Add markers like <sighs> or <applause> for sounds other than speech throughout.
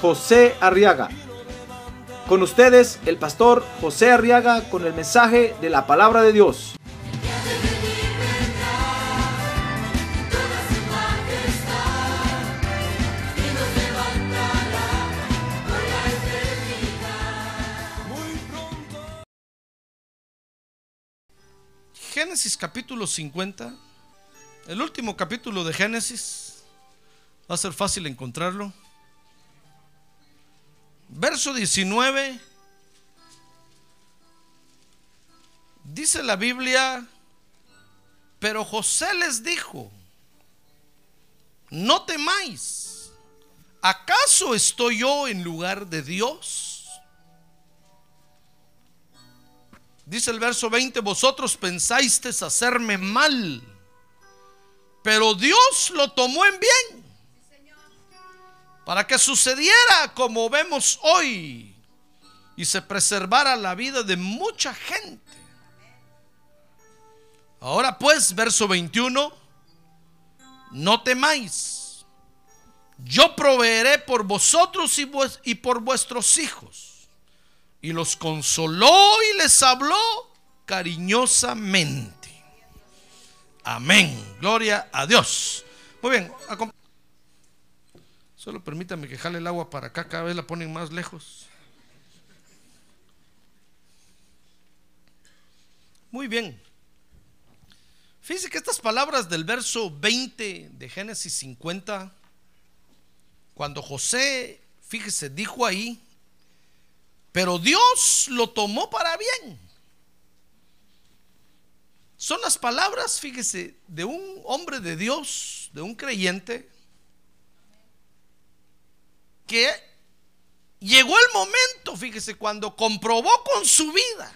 José Arriaga. Con ustedes, el pastor José Arriaga con el mensaje de la palabra de Dios. Génesis capítulo 50, el último capítulo de Génesis, va a ser fácil encontrarlo. Verso 19, dice la Biblia, pero José les dijo, no temáis, ¿acaso estoy yo en lugar de Dios? Dice el verso 20, vosotros pensáis hacerme mal, pero Dios lo tomó en bien para que sucediera como vemos hoy y se preservara la vida de mucha gente. Ahora pues, verso 21, no temáis, yo proveeré por vosotros y, por vuestros hijos y los consoló y les habló cariñosamente. Amén. Gloria a Dios. Muy bien. Solo permítame que jale el agua para acá. Cada vez la ponen más lejos. Muy bien. Fíjense que estas palabras del verso 20 de Génesis 50, cuando José, fíjese, dijo ahí, pero Dios lo tomó para bien. Son las palabras, fíjese, de un hombre de Dios, de un creyente, que llegó el momento, fíjese, cuando comprobó con su vida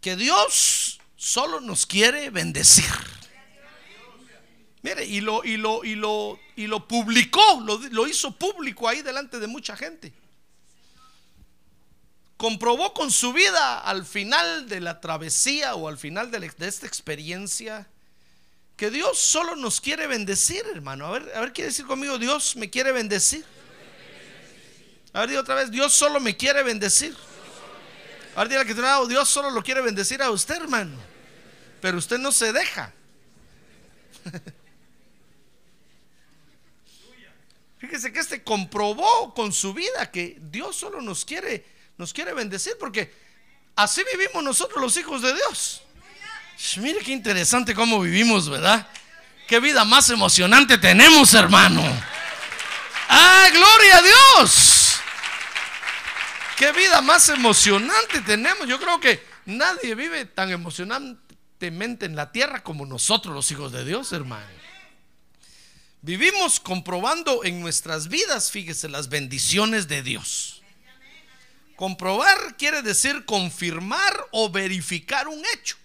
que Dios solo nos quiere bendecir. Mire, y lo, y lo, y lo, y lo publicó, lo, lo hizo público ahí delante de mucha gente comprobó con su vida al final de la travesía o al final de, esta experiencia que Dios solo nos quiere bendecir, hermano. A ver, a ver, quiere decir conmigo, Dios me quiere bendecir. A ver, diga otra vez, Dios solo me quiere bendecir. A ver, diga que Dios solo lo quiere bendecir a usted, hermano. Pero usted no se deja. <laughs> Fíjese que este comprobó con su vida que Dios solo nos quiere nos quiere bendecir porque así vivimos nosotros los hijos de Dios. Mire qué interesante cómo vivimos, ¿verdad? Qué vida más emocionante tenemos, hermano. ¡Ah, gloria a Dios! Qué vida más emocionante tenemos. Yo creo que nadie vive tan emocionantemente en la tierra como nosotros los hijos de Dios, hermano. Vivimos comprobando en nuestras vidas, fíjese, las bendiciones de Dios. Comprobar quiere decir confirmar o verificar un hecho.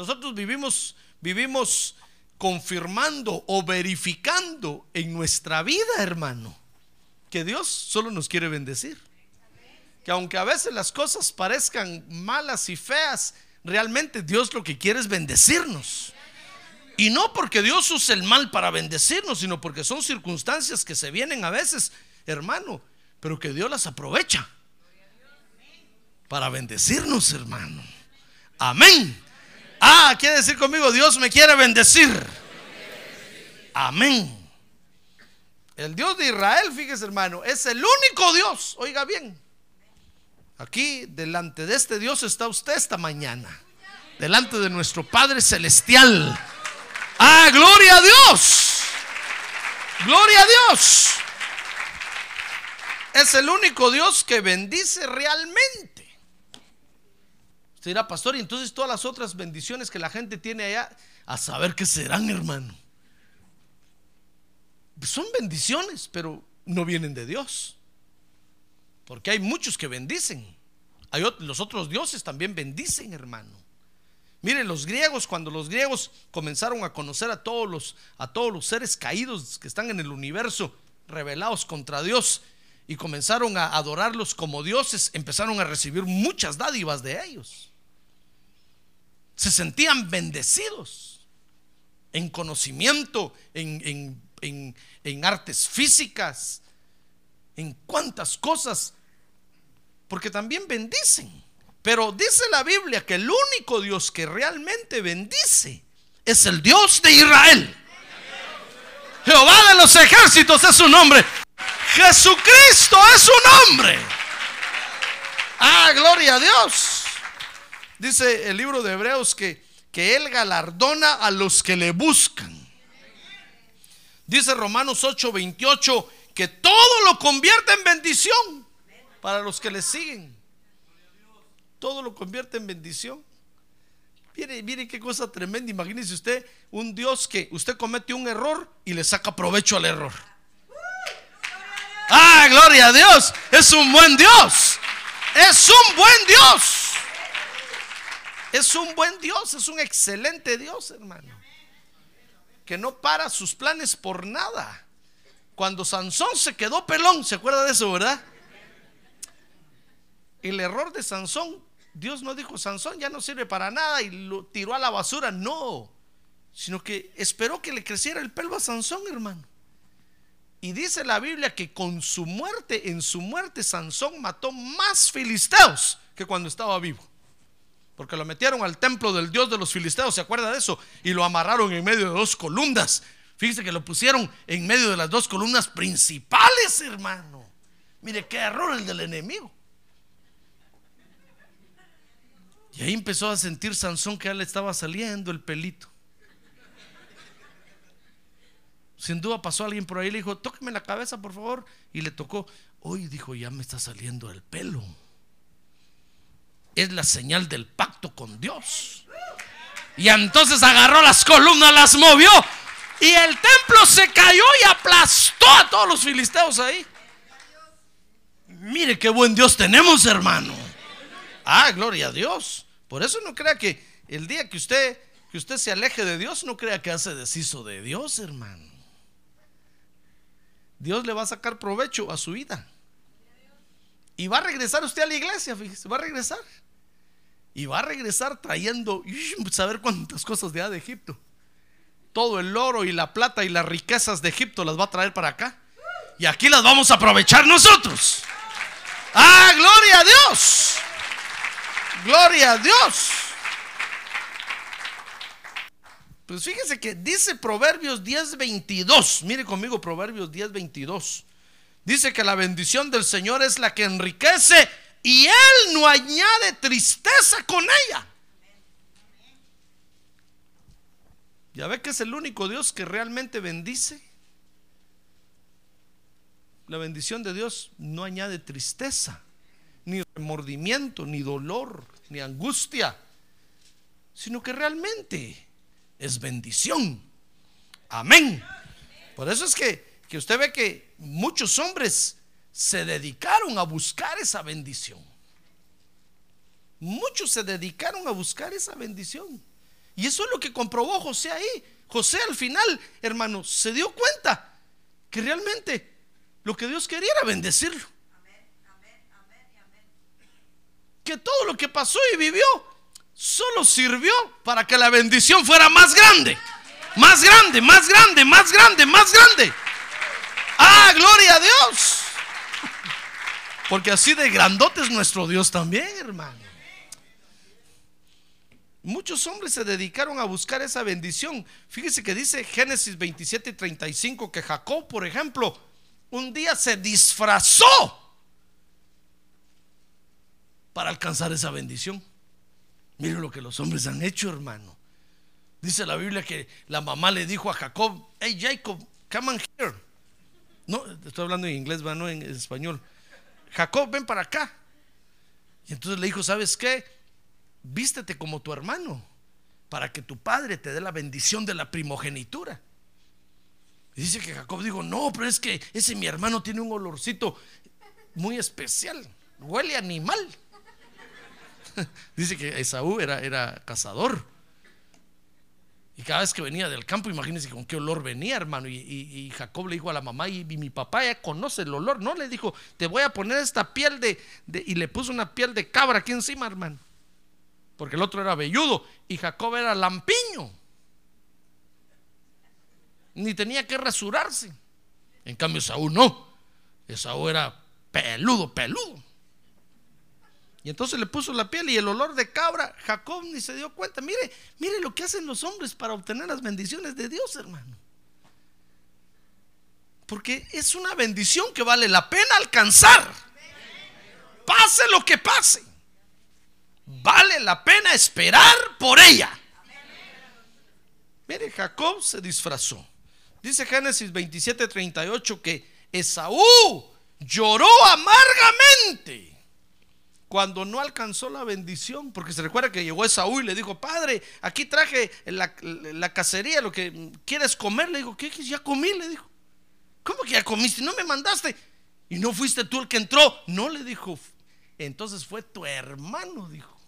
Nosotros vivimos, vivimos confirmando o verificando en nuestra vida, hermano, que Dios solo nos quiere bendecir. Que aunque a veces las cosas parezcan malas y feas, realmente Dios lo que quiere es bendecirnos. Y no porque Dios use el mal para bendecirnos, sino porque son circunstancias que se vienen a veces, hermano, pero que Dios las aprovecha para bendecirnos, hermano. Amén. Ah, quiere decir conmigo, Dios me quiere bendecir. Amén. El Dios de Israel, fíjese hermano, es el único Dios. Oiga bien. Aquí delante de este Dios está usted esta mañana. Delante de nuestro Padre Celestial. Ah, gloria a Dios. Gloria a Dios. Es el único Dios que bendice realmente. Usted dirá, pastor, y entonces todas las otras bendiciones que la gente tiene allá, a saber qué serán, hermano. Son bendiciones, pero no vienen de Dios. Porque hay muchos que bendicen. Hay los otros dioses también bendicen, hermano. Miren, los griegos, cuando los griegos comenzaron a conocer a todos los, a todos los seres caídos que están en el universo, rebelados contra Dios, y comenzaron a adorarlos como dioses, empezaron a recibir muchas dádivas de ellos. Se sentían bendecidos en conocimiento, en, en artes físicas, en cuantas cosas, porque también bendicen. Pero dice la Biblia que el único Dios que realmente bendice es el Dios de Israel. Jehová de los ejércitos es su nombre. Jesucristo es su nombre. Ah, gloria a Dios. Dice el libro de Hebreos que, que Él galardona a los que le buscan. Dice Romanos 8:28 que todo lo convierte en bendición para los que le siguen todo lo convierte en bendición. Mire, mire qué cosa tremenda. Imagínese usted un Dios que usted comete un error y le saca provecho al error. Ah, gloria a Dios. Es un buen Dios. Es un buen Dios. Es un buen Dios. Es un excelente Dios, hermano. Que no para sus planes por nada. Cuando Sansón se quedó pelón, ¿se acuerda de eso, verdad? El error de Sansón Dios no dijo, Sansón ya no sirve para nada y lo tiró a la basura. No, sino que esperó que le creciera el pelo a Sansón, hermano. Y dice la Biblia que con su muerte, en su muerte, Sansón mató más filisteos que cuando estaba vivo. Porque lo metieron al templo del Dios de los filisteos, ¿se acuerda de eso? Y lo amarraron en medio de dos columnas. Fíjese que lo pusieron en medio de las dos columnas principales, hermano. Mire qué error el del enemigo. Y ahí empezó a sentir Sansón que ya le estaba saliendo el pelito. Sin duda pasó alguien por ahí y le dijo, tóqueme la cabeza, por favor. Y le tocó. Hoy dijo, ya me está saliendo el pelo. Es la señal del pacto con Dios. Y entonces agarró las columnas, las movió. Y el templo se cayó y aplastó a todos los filisteos ahí. Mire qué buen Dios tenemos, hermano. Ah, gloria a Dios. Por eso no crea que el día que usted que usted se aleje de Dios, no crea que hace deshizo de Dios, hermano. Dios le va a sacar provecho a su vida. Y va a regresar usted a la iglesia, fíjese, va a regresar. Y va a regresar trayendo, saber cuántas cosas de, de Egipto. Todo el oro y la plata y las riquezas de Egipto las va a traer para acá. Y aquí las vamos a aprovechar nosotros. Ah, gloria a Dios. Gloria a Dios. Pues fíjese que dice Proverbios 10:22. Mire conmigo Proverbios 10:22. Dice que la bendición del Señor es la que enriquece y Él no añade tristeza con ella. Ya ve que es el único Dios que realmente bendice. La bendición de Dios no añade tristeza ni remordimiento, ni dolor, ni angustia, sino que realmente es bendición. Amén. Por eso es que, que usted ve que muchos hombres se dedicaron a buscar esa bendición. Muchos se dedicaron a buscar esa bendición. Y eso es lo que comprobó José ahí. José al final, hermano, se dio cuenta que realmente lo que Dios quería era bendecirlo que todo lo que pasó y vivió solo sirvió para que la bendición fuera más grande. Más grande, más grande, más grande, más grande. Ah, gloria a Dios. Porque así de grandote es nuestro Dios también, hermano. Muchos hombres se dedicaron a buscar esa bendición. Fíjese que dice Génesis 27 y 35 que Jacob, por ejemplo, un día se disfrazó para alcanzar esa bendición. Mire lo que los hombres han hecho, hermano. Dice la Biblia que la mamá le dijo a Jacob, hey Jacob, come on here. No, estoy hablando en inglés, no en español. Jacob, ven para acá. Y entonces le dijo, ¿sabes qué? Vístete como tu hermano para que tu padre te dé la bendición de la primogenitura. Y dice que Jacob dijo, no, pero es que ese mi hermano tiene un olorcito muy especial, huele animal. <laughs> dice que Esaú era, era cazador. Y cada vez que venía del campo, imagínense con qué olor venía, hermano. Y, Jacob le dijo a la mamá, y, mi papá ya conoce el olor. No, le dijo, te voy a poner esta piel de, Y le puso una piel de cabra aquí encima, hermano. Porque el otro era velludo y Jacob era lampiño. Ni tenía que rasurarse. En cambio, Saúl no. Esaú era peludo, peludo. Y entonces le puso la piel y el olor de cabra. Jacob ni se dio cuenta. Mire, mire lo que hacen los hombres para obtener las bendiciones de Dios, hermano. Porque es una bendición que vale la pena alcanzar. Pase lo que pase. Vale la pena esperar por ella. Mire, Jacob se disfrazó. Dice Génesis 27:38 que Esaú lloró amargamente cuando no alcanzó la bendición, porque se recuerda que llegó Esaú y le dijo, padre, aquí traje la, cacería, lo que quieres comer, le dijo, ¿qué? Ya comí, le dijo. ¿Cómo que ya comiste? No me mandaste. Y no fuiste tú el que entró. No, le dijo. Entonces fue tu hermano, dijo.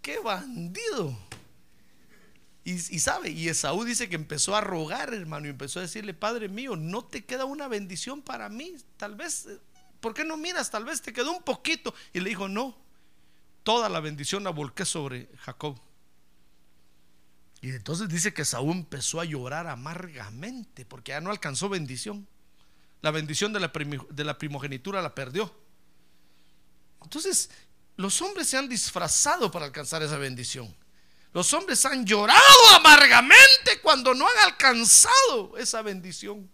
Qué bandido. Y, sabe, y Esaú dice que empezó a rogar, hermano, y empezó a decirle, Padre mío, no te queda una bendición para mí. Tal vez ¿por qué no miras? Tal vez te quedó un poquito. Y le dijo, no, toda la bendición la volqué sobre Jacob. Y entonces dice que Saúl empezó a llorar amargamente porque ya no alcanzó bendición. La bendición de la, de la primogenitura la perdió. Entonces, los hombres se han disfrazado para alcanzar esa bendición. Los hombres han llorado amargamente cuando no han alcanzado esa bendición.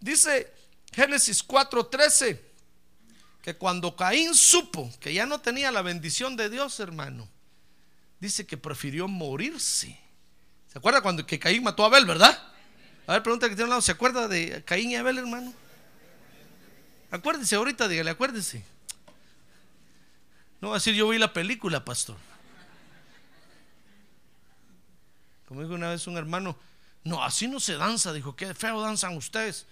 Dice Génesis 4:13, que cuando Caín supo que ya no tenía la bendición de Dios, hermano, dice que prefirió morirse. ¿Se acuerda cuando que Caín mató a Abel, verdad? A ver, pregunta que tiene un lado, ¿se acuerda de Caín y Abel, hermano? Acuérdese ahorita, dígale, acuérdese. No va a decir yo vi la película, pastor. Como dijo una vez un hermano, no, así no se danza, dijo, qué feo danzan ustedes.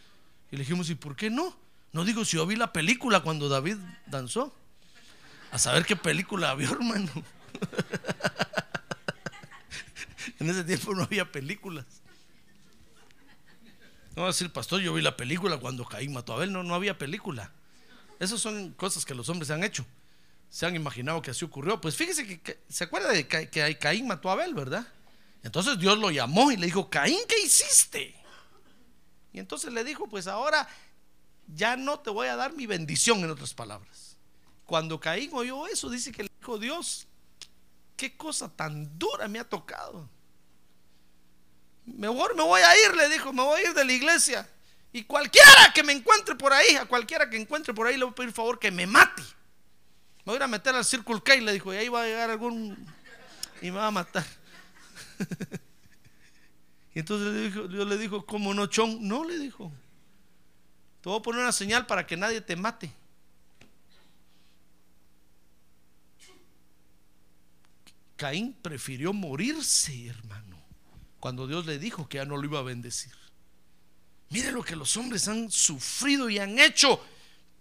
Y le dijimos, ¿y por qué no? No digo si yo vi la película cuando David danzó. A saber qué película vio, <laughs> hermano. en ese tiempo no había películas. No va a decir, pastor, yo vi la película cuando Caín mató a Abel. No, no había película. Esas son cosas que los hombres han hecho. Se han imaginado que así ocurrió. Pues fíjese que, se acuerda de que, que Caín mató a Abel, ¿verdad? Entonces Dios lo llamó y le dijo, Caín, ¿qué hiciste? Y entonces le dijo, pues ahora ya no te voy a dar mi bendición, en otras palabras. Cuando Caín oyó eso, dice que le dijo, Dios, qué cosa tan dura me ha tocado. Mejor me voy a ir, le dijo, me voy a ir de la iglesia. Y cualquiera que me encuentre por ahí, a cualquiera que encuentre por ahí, le voy a pedir favor que me mate. Me voy a ir a meter al Circle K, le dijo, y ahí va a llegar algún y me va a matar. <laughs> Y entonces Dios le dijo, ¿cómo no, chon? No, le dijo. Te voy a poner una señal para que nadie te mate. Caín prefirió morirse, hermano, cuando Dios le dijo que ya no lo iba a bendecir. Mire lo que los hombres han sufrido y han hecho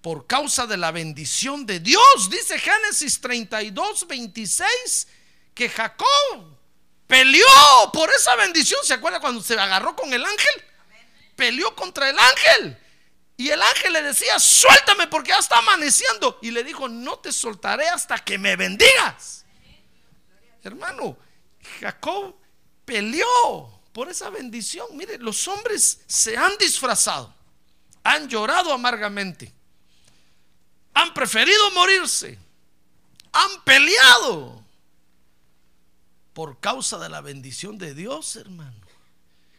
por causa de la bendición de Dios. Dice Génesis 32, 26, que Jacob Peleó por esa bendición. ¿Se acuerda cuando se agarró con el ángel? Peleó contra el ángel. Y el ángel le decía, suéltame porque ya está amaneciendo. Y le dijo, no te soltaré hasta que me bendigas. Hermano, Jacob peleó por esa bendición. Mire, los hombres se han disfrazado, han llorado amargamente, han preferido morirse, han peleado por causa de la bendición de Dios, hermano.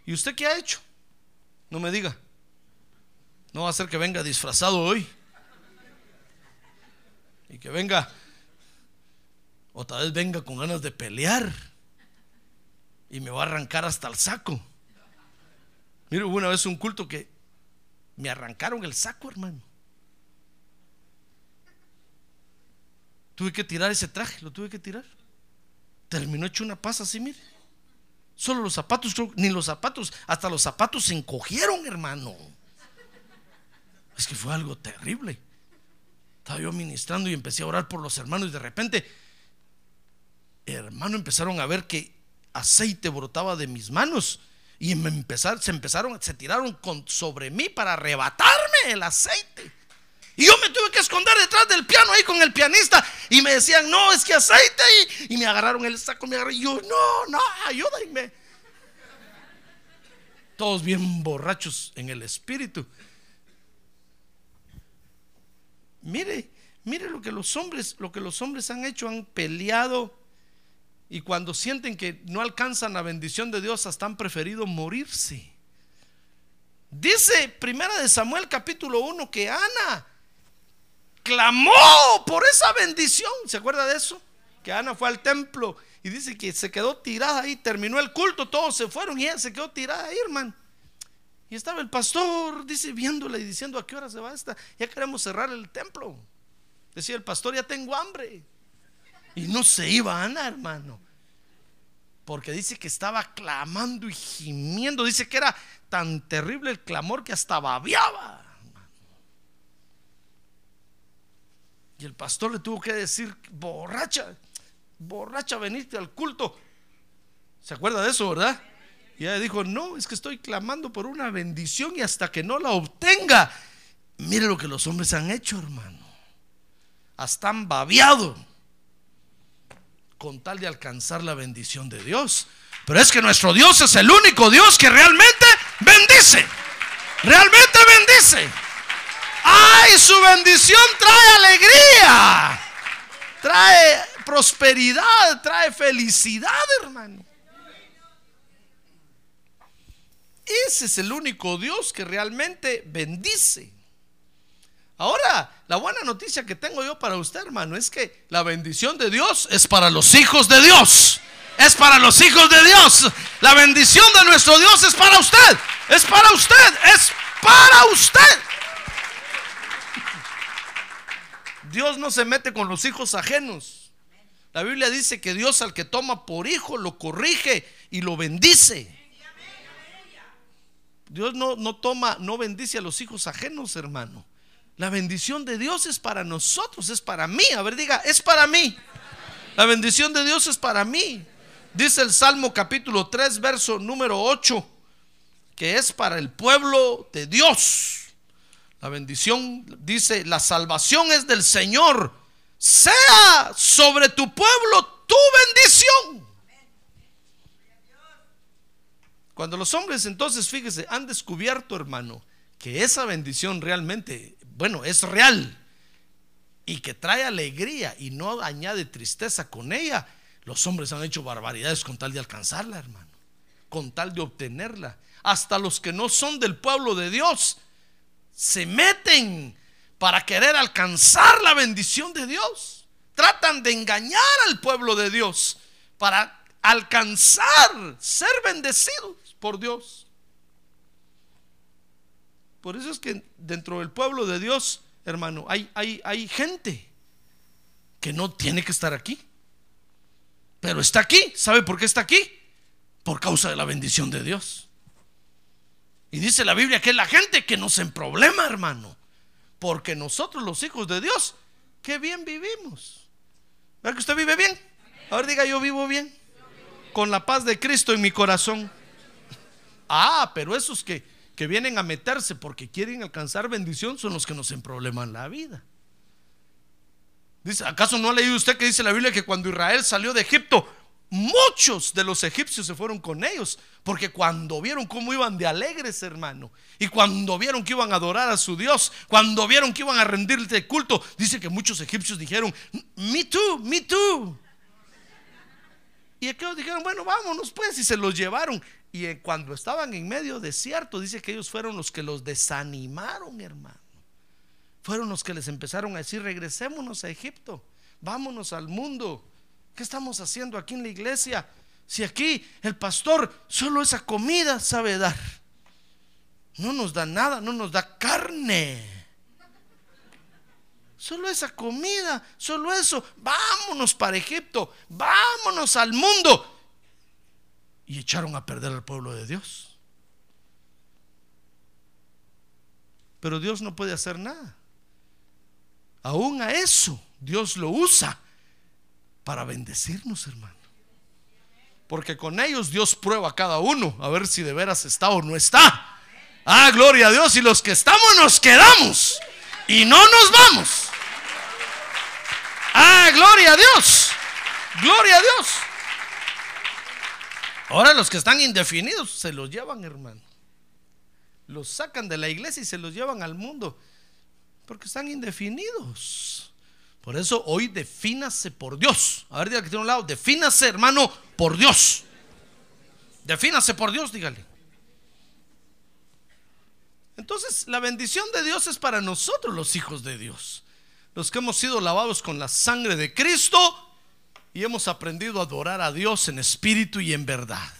¿Y usted qué ha hecho? No me diga. No va a ser que venga disfrazado hoy. Y que venga, o tal vez venga con ganas de pelear. Y me va a arrancar hasta el saco. Mire, hubo una vez un culto que me arrancaron el saco, hermano. Tuve que tirar ese traje, lo tuve que tirar terminó hecho una pasa así, mire. Solo los zapatos, ni los zapatos, hasta los zapatos se encogieron, hermano. Es que fue algo terrible. Estaba yo ministrando y empecé a orar por los hermanos y de repente, hermano, empezaron a ver que aceite brotaba de mis manos y me empezaron, se empezaron, se tiraron sobre mí para arrebatarme el aceite. Y yo me tuve que esconder detrás del piano ahí con el pianista. Y me decían, no, es que aceite. Y, y me agarraron el saco. Y yo, no, no, ayúdenme. Todos bien borrachos en el espíritu. Mire, mire lo que los hombres, lo que los hombres han hecho, han peleado y cuando sienten que no alcanzan la bendición de Dios, hasta han preferido morirse. Dice Primera de Samuel capítulo 1 que Ana clamó por esa bendición. ¿Se acuerda de eso? Que Ana fue al templo y dice que se quedó tirada ahí, terminó el culto, todos se fueron y ella se quedó tirada ahí, hermano. Y estaba el pastor, dice, viéndola y diciendo, ¿a qué hora se va esta? Ya queremos cerrar el templo. Decía el pastor, ya tengo hambre. Y no se iba Ana, hermano. Porque dice que estaba clamando y gimiendo. Dice que era tan terrible el clamor que hasta babiaba. Y el pastor le tuvo que decir, borracha, borracha, veniste al culto. ¿Se acuerda de eso, verdad? Y ella dijo, no, es que estoy clamando por una bendición y hasta que no la obtenga. Mire lo que los hombres han hecho, hermano. Hasta han babiado con tal de alcanzar la bendición de Dios. Pero es que nuestro Dios es el único Dios que realmente bendice. Realmente bendice. ¡Ay! Su bendición trae alegría. Trae prosperidad, trae felicidad, hermano. Ese es el único Dios que realmente bendice. Ahora, la buena noticia que tengo yo para usted, hermano, es que la bendición de Dios es para los hijos de Dios. Es para los hijos de Dios. La bendición de nuestro Dios es para usted. Es para usted. Es para usted. Dios no se mete con los hijos ajenos. La Biblia dice que Dios al que toma por hijo lo corrige y lo bendice. Dios no, no toma, no bendice a los hijos ajenos, hermano. La bendición de Dios es para nosotros, es para mí. A ver, diga, es para mí. La bendición de Dios es para mí. Dice el Salmo capítulo 3, verso número 8, que es para el pueblo de Dios. La bendición dice, la salvación es del Señor. Sea sobre tu pueblo tu bendición. Cuando los hombres entonces, fíjese, han descubierto, hermano, que esa bendición realmente, bueno, es real y que trae alegría y no añade tristeza con ella, los hombres han hecho barbaridades con tal de alcanzarla, hermano, con tal de obtenerla. Hasta los que no son del pueblo de Dios se meten para querer alcanzar la bendición de Dios. Tratan de engañar al pueblo de Dios para alcanzar, ser bendecidos por Dios. Por eso es que dentro del pueblo de Dios, hermano, hay, hay, hay gente que no tiene que estar aquí. Pero está aquí. ¿Sabe por qué está aquí? Por causa de la bendición de Dios. Y dice la Biblia que es la gente que nos en problema, hermano. Porque nosotros, los hijos de Dios, qué bien vivimos. ¿Verdad que usted vive bien? Ahora diga, yo vivo bien. Con la paz de Cristo en mi corazón. Ah, pero esos que, que vienen a meterse porque quieren alcanzar bendición son los que nos en la vida. Dice, ¿acaso no ha leído usted que dice la Biblia que cuando Israel salió de Egipto, muchos de los egipcios se fueron con ellos? Porque cuando vieron cómo iban de alegres, hermano, y cuando vieron que iban a adorar a su Dios, cuando vieron que iban a rendirle culto, dice que muchos egipcios dijeron, me too, me too. Y aquellos dijeron, bueno, vámonos pues, y se los llevaron. Y cuando estaban en medio desierto, dice que ellos fueron los que los desanimaron, hermano. Fueron los que les empezaron a decir, regresémonos a Egipto, vámonos al mundo. ¿Qué estamos haciendo aquí en la iglesia? Si aquí el pastor solo esa comida sabe dar. No nos da nada, no nos da carne. Solo esa comida, solo eso. Vámonos para Egipto, vámonos al mundo. y echaron a perder al pueblo de Dios. Pero Dios no puede hacer nada. Aún a eso Dios lo usa para bendecirnos, hermano. Porque con ellos Dios prueba a cada uno a ver si de veras está o no está. Ah, gloria a Dios. Y los que estamos nos quedamos y no nos vamos. Ah, gloria a Dios. Gloria a Dios. Ahora los que están indefinidos se los llevan, hermano. Los sacan de la iglesia y se los llevan al mundo. Porque están indefinidos. Por eso hoy defínase por Dios. A ver, diga que tiene un lado. Defínase, hermano, por Dios. Defínase por Dios, dígale. Entonces, la bendición de Dios es para nosotros, los hijos de Dios. Los que hemos sido lavados con la sangre de Cristo y hemos aprendido a adorar a Dios en espíritu y en verdad.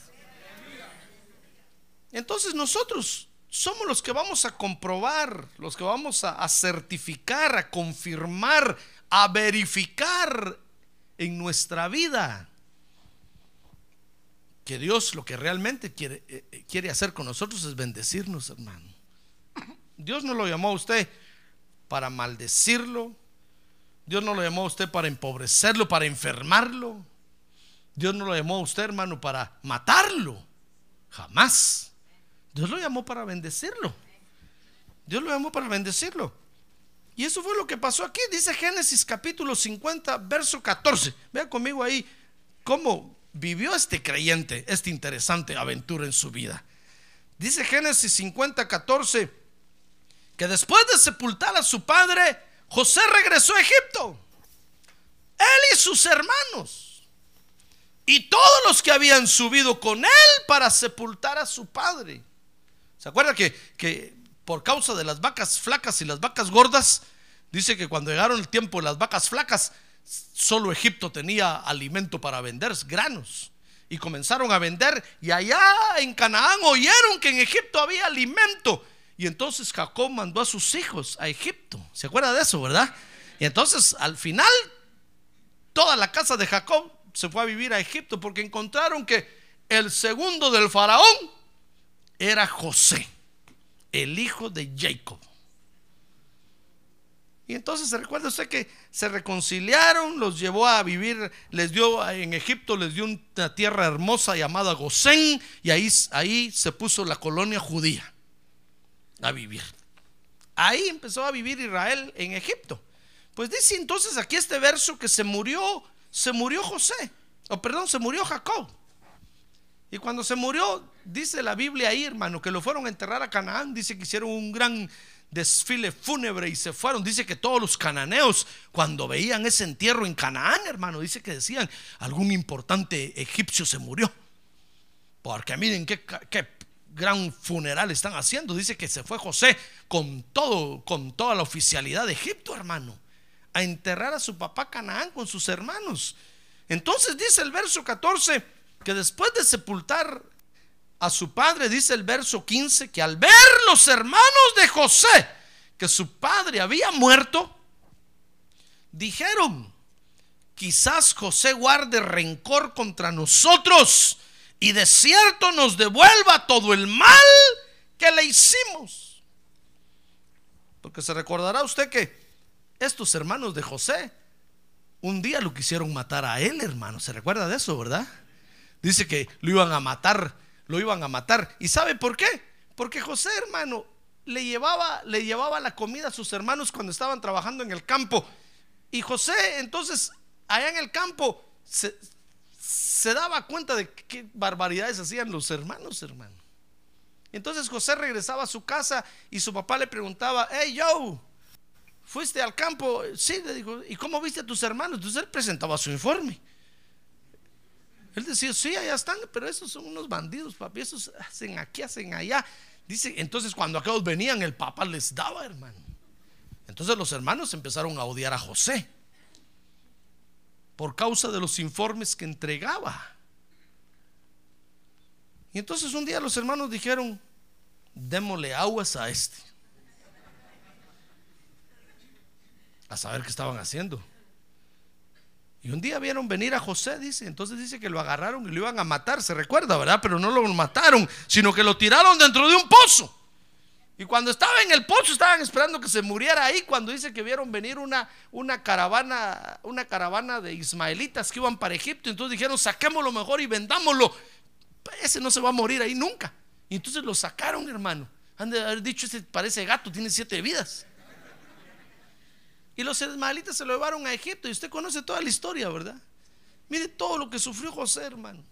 Entonces nosotros somos los que vamos a comprobar, los que vamos a, certificar, a confirmar, a verificar en nuestra vida que Dios lo que realmente quiere, eh, eh, quiere hacer con nosotros es bendecirnos, hermano. Dios no lo llamó a usted para maldecirlo. Dios no lo llamó a usted para empobrecerlo, para enfermarlo. Dios no lo llamó a usted, hermano, para matarlo. Jamás. Dios lo llamó para bendecirlo. Dios lo llamó para bendecirlo. Y eso fue lo que pasó aquí. Dice Génesis capítulo 50, verso 14. Vea conmigo ahí cómo vivió este creyente esta interesante aventura en su vida. Dice Génesis 50, 14, que después de sepultar a su padre, José regresó a Egipto. Él y sus hermanos. Y todos los que habían subido con él para sepultar a su padre. ¿Se acuerda que, que por causa de las vacas flacas y las vacas gordas, dice que cuando llegaron el tiempo de las vacas flacas, solo Egipto tenía alimento para vender, granos. Y comenzaron a vender y allá en Canaán oyeron que en Egipto había alimento. Y entonces Jacob mandó a sus hijos a Egipto. ¿Se acuerda de eso, verdad? Y entonces al final toda la casa de Jacob se fue a vivir a Egipto porque encontraron que el segundo del faraón era José, el hijo de Jacob. Y entonces se recuerda usted que se reconciliaron, los llevó a vivir, les dio en Egipto, les dio una tierra hermosa llamada Gosén, y ahí, ahí se puso la colonia judía a vivir. Ahí empezó a vivir Israel en Egipto. Pues dice entonces aquí este verso que se murió, se murió José, o perdón, se murió Jacob. Y cuando se murió, dice la Biblia ahí, hermano, que lo fueron a enterrar a Canaán. Dice que hicieron un gran desfile fúnebre y se fueron. Dice que todos los cananeos, cuando veían ese entierro en Canaán, hermano, dice que decían, algún importante egipcio se murió. Porque miren qué, qué gran funeral están haciendo. Dice que se fue José con todo, con toda la oficialidad de Egipto, hermano, a enterrar a su papá Canaán con sus hermanos. Entonces dice el verso 14 que después de sepultar a su padre, dice el verso 15, que al ver los hermanos de José que su padre había muerto, dijeron, quizás José guarde rencor contra nosotros y de cierto nos devuelva todo el mal que le hicimos. Porque se recordará usted que estos hermanos de José un día lo quisieron matar a él, hermano. ¿Se recuerda de eso, verdad? Dice que lo iban a matar, lo iban a matar. ¿Y sabe por qué? Porque José, hermano, le llevaba, le llevaba la comida a sus hermanos cuando estaban trabajando en el campo. Y José, entonces, allá en el campo, se, daba cuenta de qué barbaridades hacían los hermanos, hermano. Entonces José regresaba a su casa y su papá le preguntaba, hey, yo, ¿fuiste al campo? Sí, le dijo, ¿y cómo viste a tus hermanos? Entonces él presentaba su informe. Él decía, sí, allá están, pero esos son unos bandidos, papi, esos hacen aquí, hacen allá. Dice, entonces cuando aquellos venían, el papá les daba, hermano. Entonces los hermanos empezaron a odiar a José por causa de los informes que entregaba. Y entonces un día los hermanos dijeron, démosle aguas a este. A saber qué estaban haciendo. Y un día vieron venir a José, dice, entonces dice que lo agarraron y lo iban a matar, se recuerda, ¿verdad? Pero no lo mataron, sino que lo tiraron dentro de un pozo. Y cuando estaba en el pozo estaban esperando que se muriera ahí, cuando dice que vieron venir una, una caravana, una caravana de ismaelitas que iban para Egipto, entonces dijeron, saquémoslo mejor y vendámoslo. Ese no se va a morir ahí nunca. Y entonces lo sacaron, hermano. Han de haber dicho, ese parece gato, tiene siete vidas. Y los ismaelitas se lo llevaron a Egipto y usted conoce toda la historia, ¿verdad? Mire todo lo que sufrió José, hermano.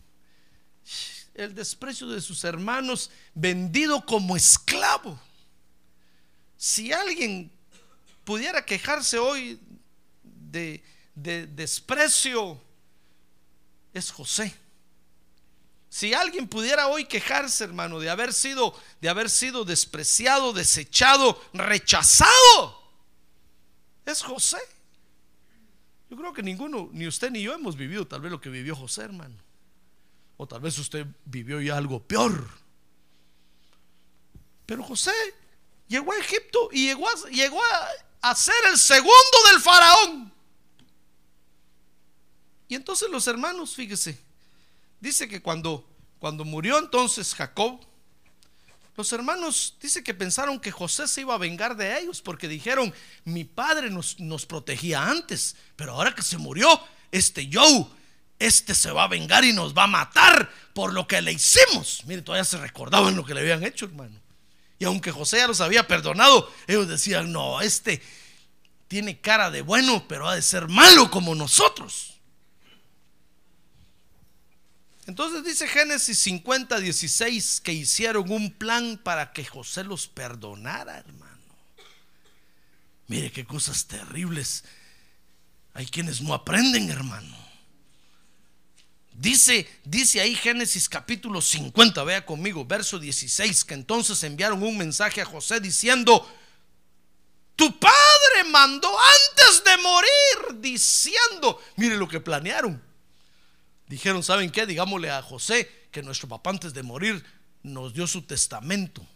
El desprecio de sus hermanos, vendido como esclavo. Si alguien pudiera quejarse hoy de, de desprecio, es José. Si alguien pudiera hoy quejarse, hermano, de haber sido de haber sido despreciado, desechado, rechazado, es José. Yo creo que ninguno, ni usted ni yo hemos vivido tal vez lo que vivió José, hermano. O tal vez usted vivió ya algo peor. Pero José llegó a Egipto y llegó a, ser el segundo del faraón. Y entonces los hermanos, fíjese, dice que cuando, cuando murió entonces Jacob, los hermanos dice que pensaron que José se iba a vengar de ellos porque dijeron, mi padre nos, protegía antes, pero ahora que se murió, este Joe, este se va a vengar y nos va a matar por lo que le hicimos. Mire, todavía se recordaban lo que le habían hecho, hermano. Y aunque José ya los había perdonado, ellos decían, no, este tiene cara de bueno, pero ha de ser malo como nosotros. Entonces dice Génesis 50, 16 que hicieron un plan para que José los perdonara, hermano. Mire qué cosas terribles. Hay quienes no aprenden, hermano. Dice, dice ahí Génesis capítulo 50, vea conmigo, verso 16, que entonces enviaron un mensaje a José diciendo, tu padre mandó antes de morir, diciendo, mire lo que planearon. Dijeron, ¿saben qué? Digámosle a José que nuestro papá antes de morir nos dio su testamento.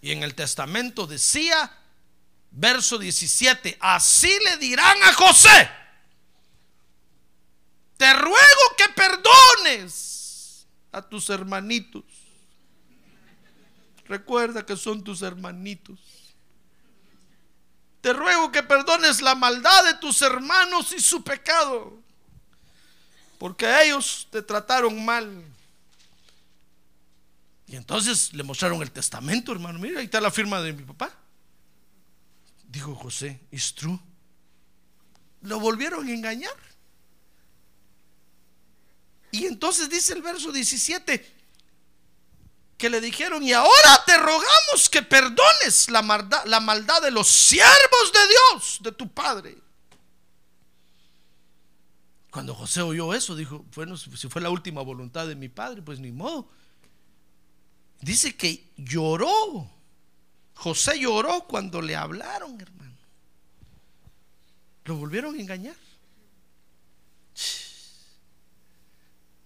Y en el testamento decía, verso 17, así le dirán a José, te ruego que perdones a tus hermanitos. Recuerda que son tus hermanitos. Te ruego que perdones la maldad de tus hermanos y su pecado porque ellos te trataron mal. Y entonces le mostraron el testamento, hermano. Mira, ahí está la firma de mi papá. Dijo José, ¿es true? Lo volvieron a engañar. Y entonces dice el verso 17 que le dijeron, y ahora te rogamos que perdones la maldad, la maldad de los siervos de Dios, de tu Padre. Cuando José oyó eso, dijo, bueno, si fue la última voluntad de mi padre, pues ni modo. Dice que lloró. José lloró cuando le hablaron, hermano. Lo volvieron a engañar.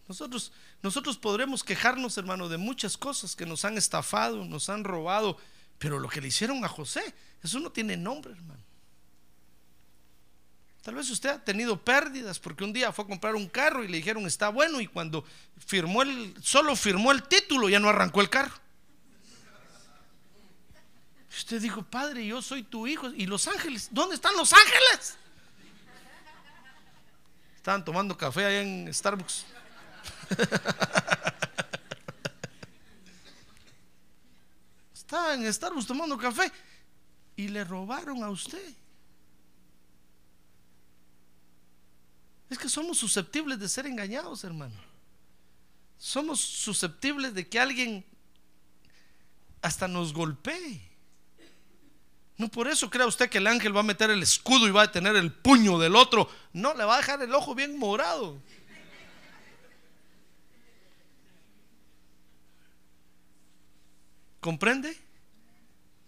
Nosotros, nosotros podremos quejarnos, hermano, de muchas cosas que nos han estafado, nos han robado, pero lo que le hicieron a José, eso no tiene nombre, hermano. Tal vez usted ha tenido pérdidas porque un día fue a comprar un carro y le dijeron está bueno y cuando firmó el, solo firmó el título ya no arrancó el carro. Usted dijo, padre, yo soy tu hijo. ¿Y los ángeles? ¿Dónde están los ángeles? Estaban tomando café allá en Starbucks. <laughs> Estaban en Starbucks tomando café y le robaron a usted. Es que somos susceptibles de ser engañados, hermano. Somos susceptibles de que alguien hasta nos golpee. No por eso crea usted que el ángel va a meter el escudo y va a tener el puño del otro. No, le va a dejar el ojo bien morado. ¿Comprende?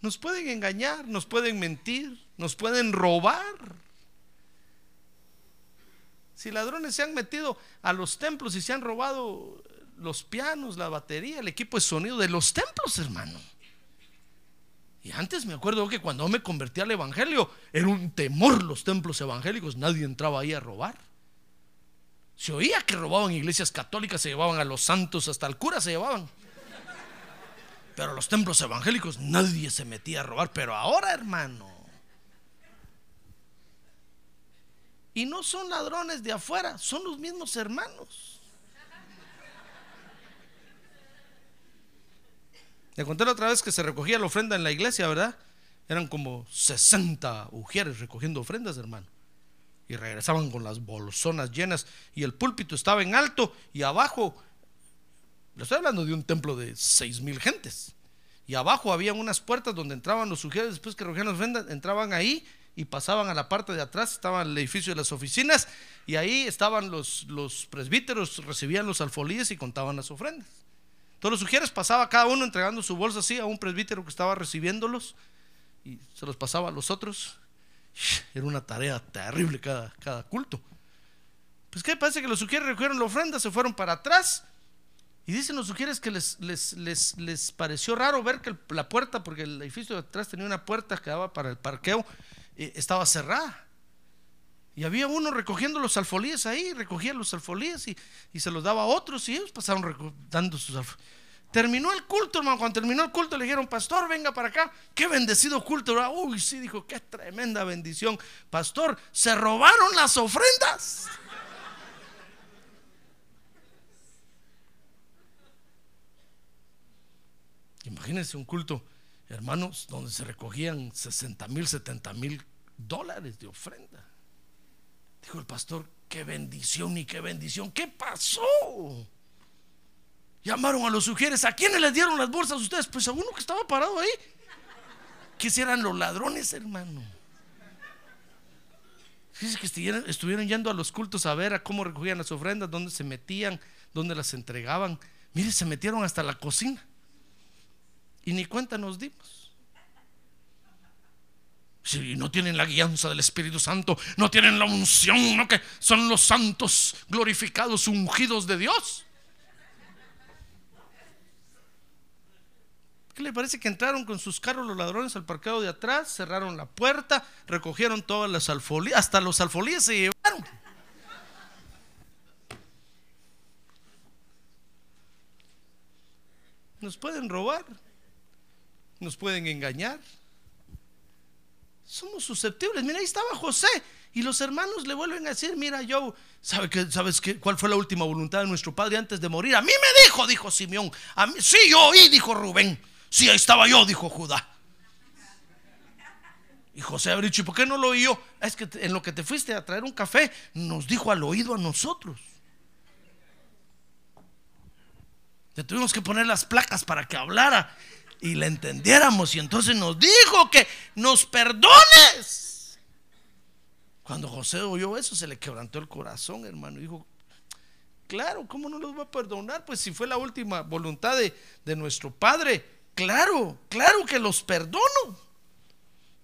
Nos pueden engañar, nos pueden mentir, nos pueden robar. Si ladrones se han metido a los templos y se han robado los pianos, la batería, el equipo de sonido de los templos, hermano. Y antes me acuerdo que cuando me convertí al evangelio, era un temor los templos evangélicos, nadie entraba ahí a robar. Se oía que robaban iglesias católicas, se llevaban a los santos, hasta el cura se llevaban. Pero los templos evangélicos nadie se metía a robar. Pero ahora, hermano. Y no son ladrones de afuera, son los mismos hermanos. Le conté la otra vez que se recogía la ofrenda en la iglesia, ¿verdad? Eran como 60 ujieres recogiendo ofrendas, hermano. Y regresaban con las bolsonas llenas. Y el púlpito estaba en alto y abajo, le estoy hablando de un templo de seis mil gentes. Y abajo había unas puertas donde entraban los ujieres después que recogían las ofrendas, entraban ahí y pasaban a la parte de atrás, estaba el edificio de las oficinas y ahí estaban los, los presbíteros, recibían los alfolíes y contaban las ofrendas. Todos los sugieres pasaba cada uno entregando su bolsa así a un presbítero que estaba recibiéndolos y se los pasaba a los otros. <sighs> Era una tarea terrible cada, cada culto. Pues qué parece que los sugieres recogieron la ofrenda, se fueron para atrás y dicen los sugieres que les, les, les, les pareció raro ver que la puerta, porque el edificio de atrás tenía una puerta que daba para el parqueo, estaba cerrada. Y había uno recogiendo los alfolíes ahí, recogía los alfolíes y, y se los daba a otros y ellos pasaron dando sus alfolíes. Terminó el culto, hermano. Cuando terminó el culto le dijeron, pastor, venga para acá. Qué bendecido culto. Uy, sí, dijo, qué tremenda bendición. Pastor, se robaron las ofrendas. Imagínense un culto hermanos, donde se recogían 60 mil, 70 mil dólares de ofrenda. Dijo el pastor, qué bendición y qué bendición. ¿Qué pasó? Llamaron a los sugieres. ¿A quiénes les dieron las bolsas ustedes? Pues a uno que estaba parado ahí. Eran los ladrones, hermano. Fíjense que estuvieron, estuvieron yendo a los cultos a ver a cómo recogían las ofrendas, dónde se metían, dónde las entregaban. Mire, se metieron hasta la cocina. Y ni cuenta nos dimos. Si no tienen la guianza del Espíritu Santo, no tienen la unción, no que son los santos glorificados, ungidos de Dios. ¿Qué le parece que entraron con sus carros los ladrones al parqueo de atrás, cerraron la puerta, recogieron todas las alfolías, hasta los alfolíes se llevaron? Nos pueden robar nos pueden engañar. Somos susceptibles. Mira, ahí estaba José. Y los hermanos le vuelven a decir, mira, yo, ¿sabe que, ¿sabes qué, cuál fue la última voluntad de nuestro padre antes de morir? A mí me dijo, dijo Simeón. A mí, sí, yo oí, dijo Rubén. Sí, ahí estaba yo, dijo Judá. Y José habría dicho, ¿y por qué no lo oyó? Es que en lo que te fuiste a traer un café, nos dijo al oído a nosotros. Le tuvimos que poner las placas para que hablara y le entendiéramos. Y entonces nos dijo que nos perdones. Cuando José oyó eso, se le quebrantó el corazón, hermano. Dijo, claro, ¿cómo no los va a perdonar? Pues si fue la última voluntad de, de nuestro Padre, claro, claro que los perdono.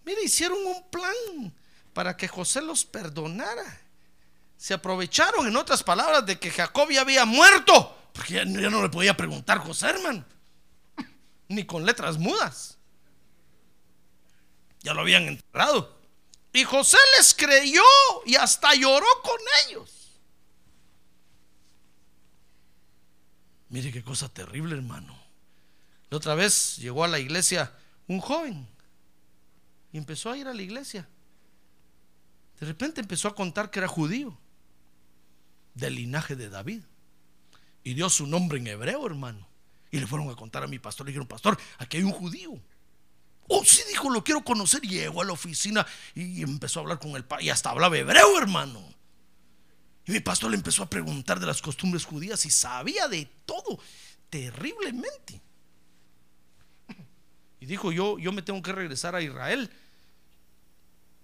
Mire, hicieron un plan para que José los perdonara. Se aprovecharon, en otras palabras, de que Jacob ya había muerto. Porque ya, no le podía preguntar José, hermano ni con letras mudas. Ya lo habían enterrado. Y José les creyó y hasta lloró con ellos. Mire qué cosa terrible, hermano. La otra vez llegó a la iglesia un joven y empezó a ir a la iglesia. De repente empezó a contar que era judío, del linaje de David. Y dio su nombre en hebreo, hermano. Y le fueron a contar a mi pastor. Le dijeron, pastor, aquí hay un judío. Oh, sí, dijo, lo quiero conocer. Llegó a la oficina y empezó a hablar con el padre. Y hasta hablaba hebreo, hermano. Y mi pastor le empezó a preguntar de las costumbres judías y sabía de todo terriblemente. Y dijo, yo, yo me tengo que regresar a Israel.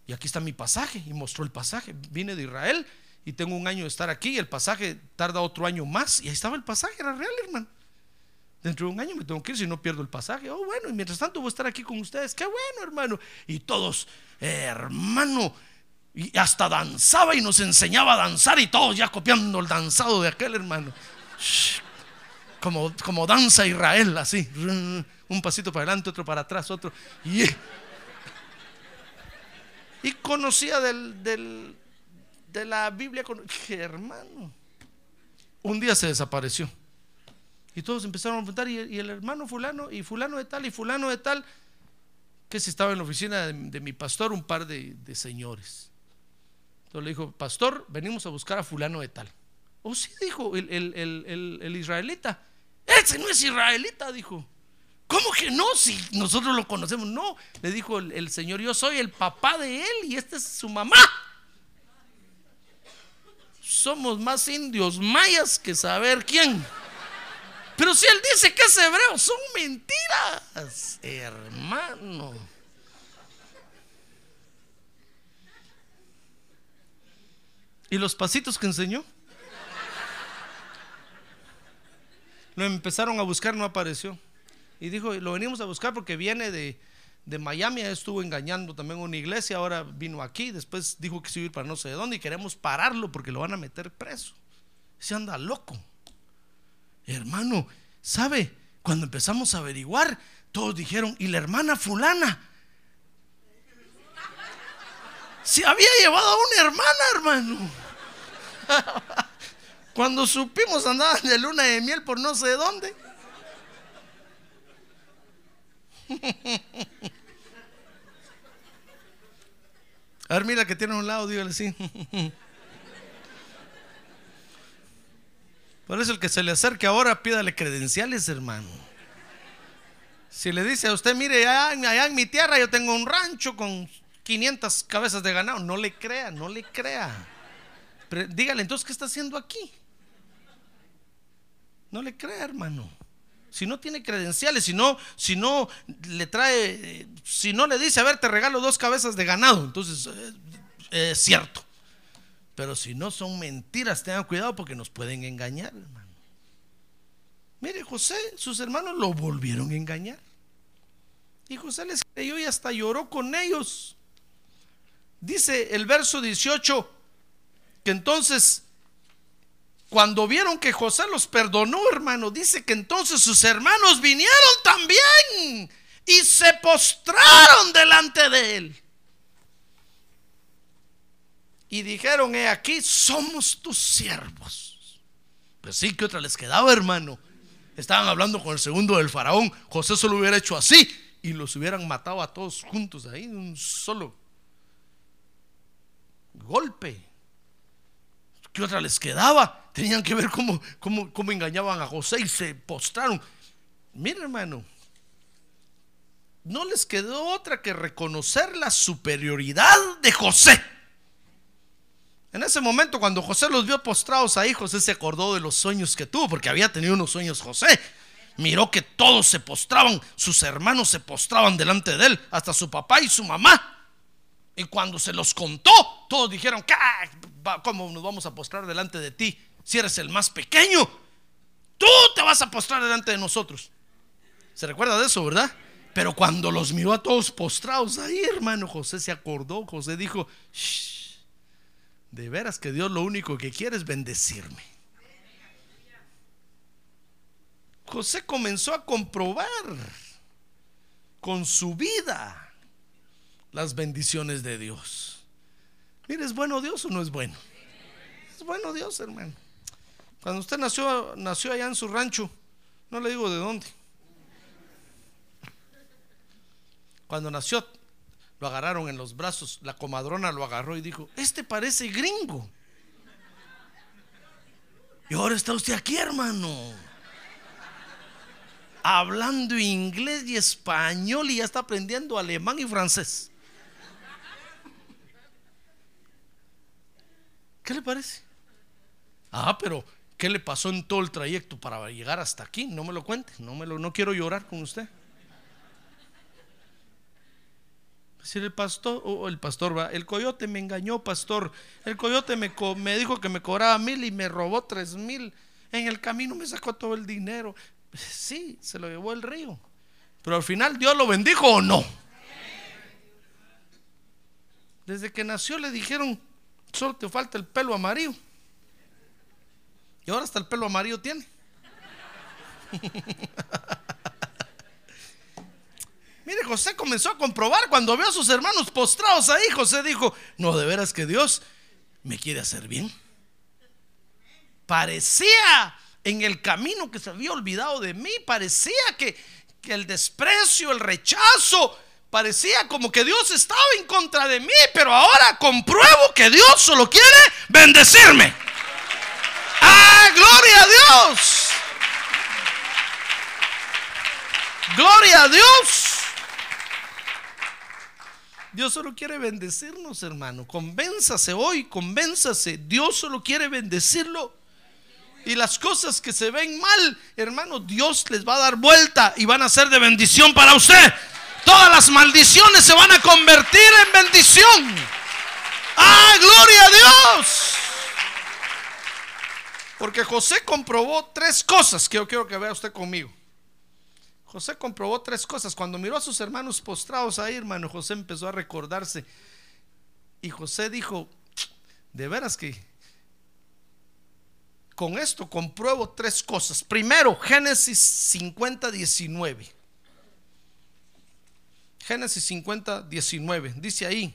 Y aquí está mi pasaje. Y mostró el pasaje. Vine de Israel y tengo un año de estar aquí. Y el pasaje tarda otro año más. Y ahí estaba el pasaje, era real, hermano. Dentro de un año me tengo que ir si no pierdo el pasaje. Oh, bueno, y mientras tanto voy a estar aquí con ustedes. Qué bueno, hermano. Y todos, hermano, y hasta danzaba y nos enseñaba a danzar y todos ya copiando el danzado de aquel hermano. Como, como danza Israel, así. Un pasito para adelante, otro para atrás, otro. Y, y conocía del, del, de la Biblia, hermano. un día se desapareció. Y todos empezaron a preguntar, ¿y, el hermano fulano, y fulano de tal, y fulano de tal? Que si estaba en la oficina de, mi pastor un par de, señores. Entonces le dijo, pastor, venimos a buscar a fulano de tal. Oh, sí, dijo el, el- el- el- el israelita. Ese no es israelita, dijo. ¿Cómo que no? Si nosotros lo conocemos. No, le dijo el, el Señor, yo soy el papá de él y esta es su mamá. Somos más indios mayas que saber quién. Pero si él dice que es hebreo, son mentiras, hermano. ¿Y los pasitos que enseñó? Lo empezaron a buscar, no apareció. Y dijo, lo venimos a buscar porque viene de, de Miami, estuvo engañando también una iglesia, ahora vino aquí, después dijo que se iba a ir para no sé de dónde y queremos pararlo porque lo van a meter preso. Se anda loco. Hermano, ¿sabe? Cuando empezamos a averiguar, todos dijeron, ¿y la hermana fulana? Se había llevado a una hermana, hermano. <laughs> Cuando supimos andaban de luna de miel por no sé dónde. <laughs> A ver, mira que tiene a un lado, dígale sí. <laughs> Por eso el que se le acerque ahora, pídale credenciales, hermano. Si le dice a usted, mire, allá, en- mi tierra yo tengo un rancho con 500 cabezas de ganado, no le crea, no le crea. Pero dígale, entonces, ¿qué está haciendo aquí? No le crea, hermano. Si no tiene credenciales, si no, si no le trae, eh, si no le dice, a ver, te regalo dos cabezas de ganado, entonces eh, es cierto. Pero si no son mentiras, tengan cuidado porque nos pueden engañar, hermano. Mire, José, sus hermanos lo volvieron a engañar. Y José les creyó y hasta lloró con ellos. Dice el verso 18 que entonces, cuando vieron que José los perdonó, hermano, dice que entonces sus hermanos vinieron también y se postraron delante de él. Y dijeron, he aquí, somos tus siervos. Pues sí, que otra les quedaba, hermano. Estaban hablando con el segundo del faraón. José solo hubiera hecho así y los hubieran matado a todos juntos ahí de un solo golpe. ¿Qué otra les quedaba? Tenían que ver cómo, cómo, cómo engañaban a José y se postraron. Mira, hermano, no les quedó otra que reconocer la superioridad de José. En ese momento, cuando José los vio postrados ahí, José se acordó de los sueños que tuvo, porque había tenido unos sueños José. Miró que todos se postraban, sus hermanos se postraban delante de él, hasta su papá y su mamá. Y cuando se los contó, todos dijeron, "¿Qué? ¿cómo nos vamos a postrar delante de ti si eres el más pequeño? Tú te vas a postrar delante de nosotros. ¿Se recuerda de eso, verdad? Pero cuando los miró a todos postrados ahí, hermano, José se acordó, José dijo, "Shh, de veras que Dios lo único que quiere es bendecirme. José comenzó a comprobar con su vida las bendiciones de Dios. Mire, ¿es bueno Dios o no es bueno? Es bueno Dios, hermano. Cuando usted nació, nació allá en su rancho, no le digo de dónde. Cuando nació, lo agarraron en los brazos, la comadrona lo agarró y dijo, este parece gringo. Y ahora está usted aquí, hermano. Hablando inglés y español y ya está aprendiendo alemán y francés. ¿Qué le parece? Ah, pero ¿qué le pasó en todo el trayecto para llegar hasta aquí? No me lo cuente, no me lo no quiero llorar con usted. Decir el pastor, o el pastor va, el coyote me engañó, pastor. El coyote me, co- me dijo que me cobraba mil y me robó tres mil. En el camino me sacó todo el dinero. Sí, se lo llevó el río. Pero al final Dios lo bendijo o no. Desde que nació le dijeron, solo te falta el pelo amarillo. Y ahora hasta el pelo amarillo tiene. <laughs> Mire, José comenzó a comprobar cuando vio a sus hermanos postrados ahí. José dijo, no, de veras que Dios me quiere hacer bien. parecía en el camino que se había olvidado de mí, parecía que, el desprecio, el rechazo, parecía como que Dios estaba en contra de mí, pero ahora compruebo que Dios solo quiere bendecirme. ¡Ah, gloria a Dios! ¡Gloria a Dios! Dios solo quiere bendecirnos, hermano. Convénzase hoy, convénzase. Dios solo quiere bendecirlo. Y las cosas que se ven mal, hermano, Dios les va a dar vuelta y van a ser de bendición para usted. Todas las maldiciones se van a convertir en bendición. ¡Ah, gloria a Dios! Porque José comprobó tres cosas que yo quiero que vea usted conmigo. José comprobó tres cosas. Cuando miró a sus hermanos postrados ahí, hermano, José empezó a recordarse. Y José dijo, de veras que con esto compruebo tres cosas. Primero, Génesis 50, 19. Génesis 50, 19. Dice ahí,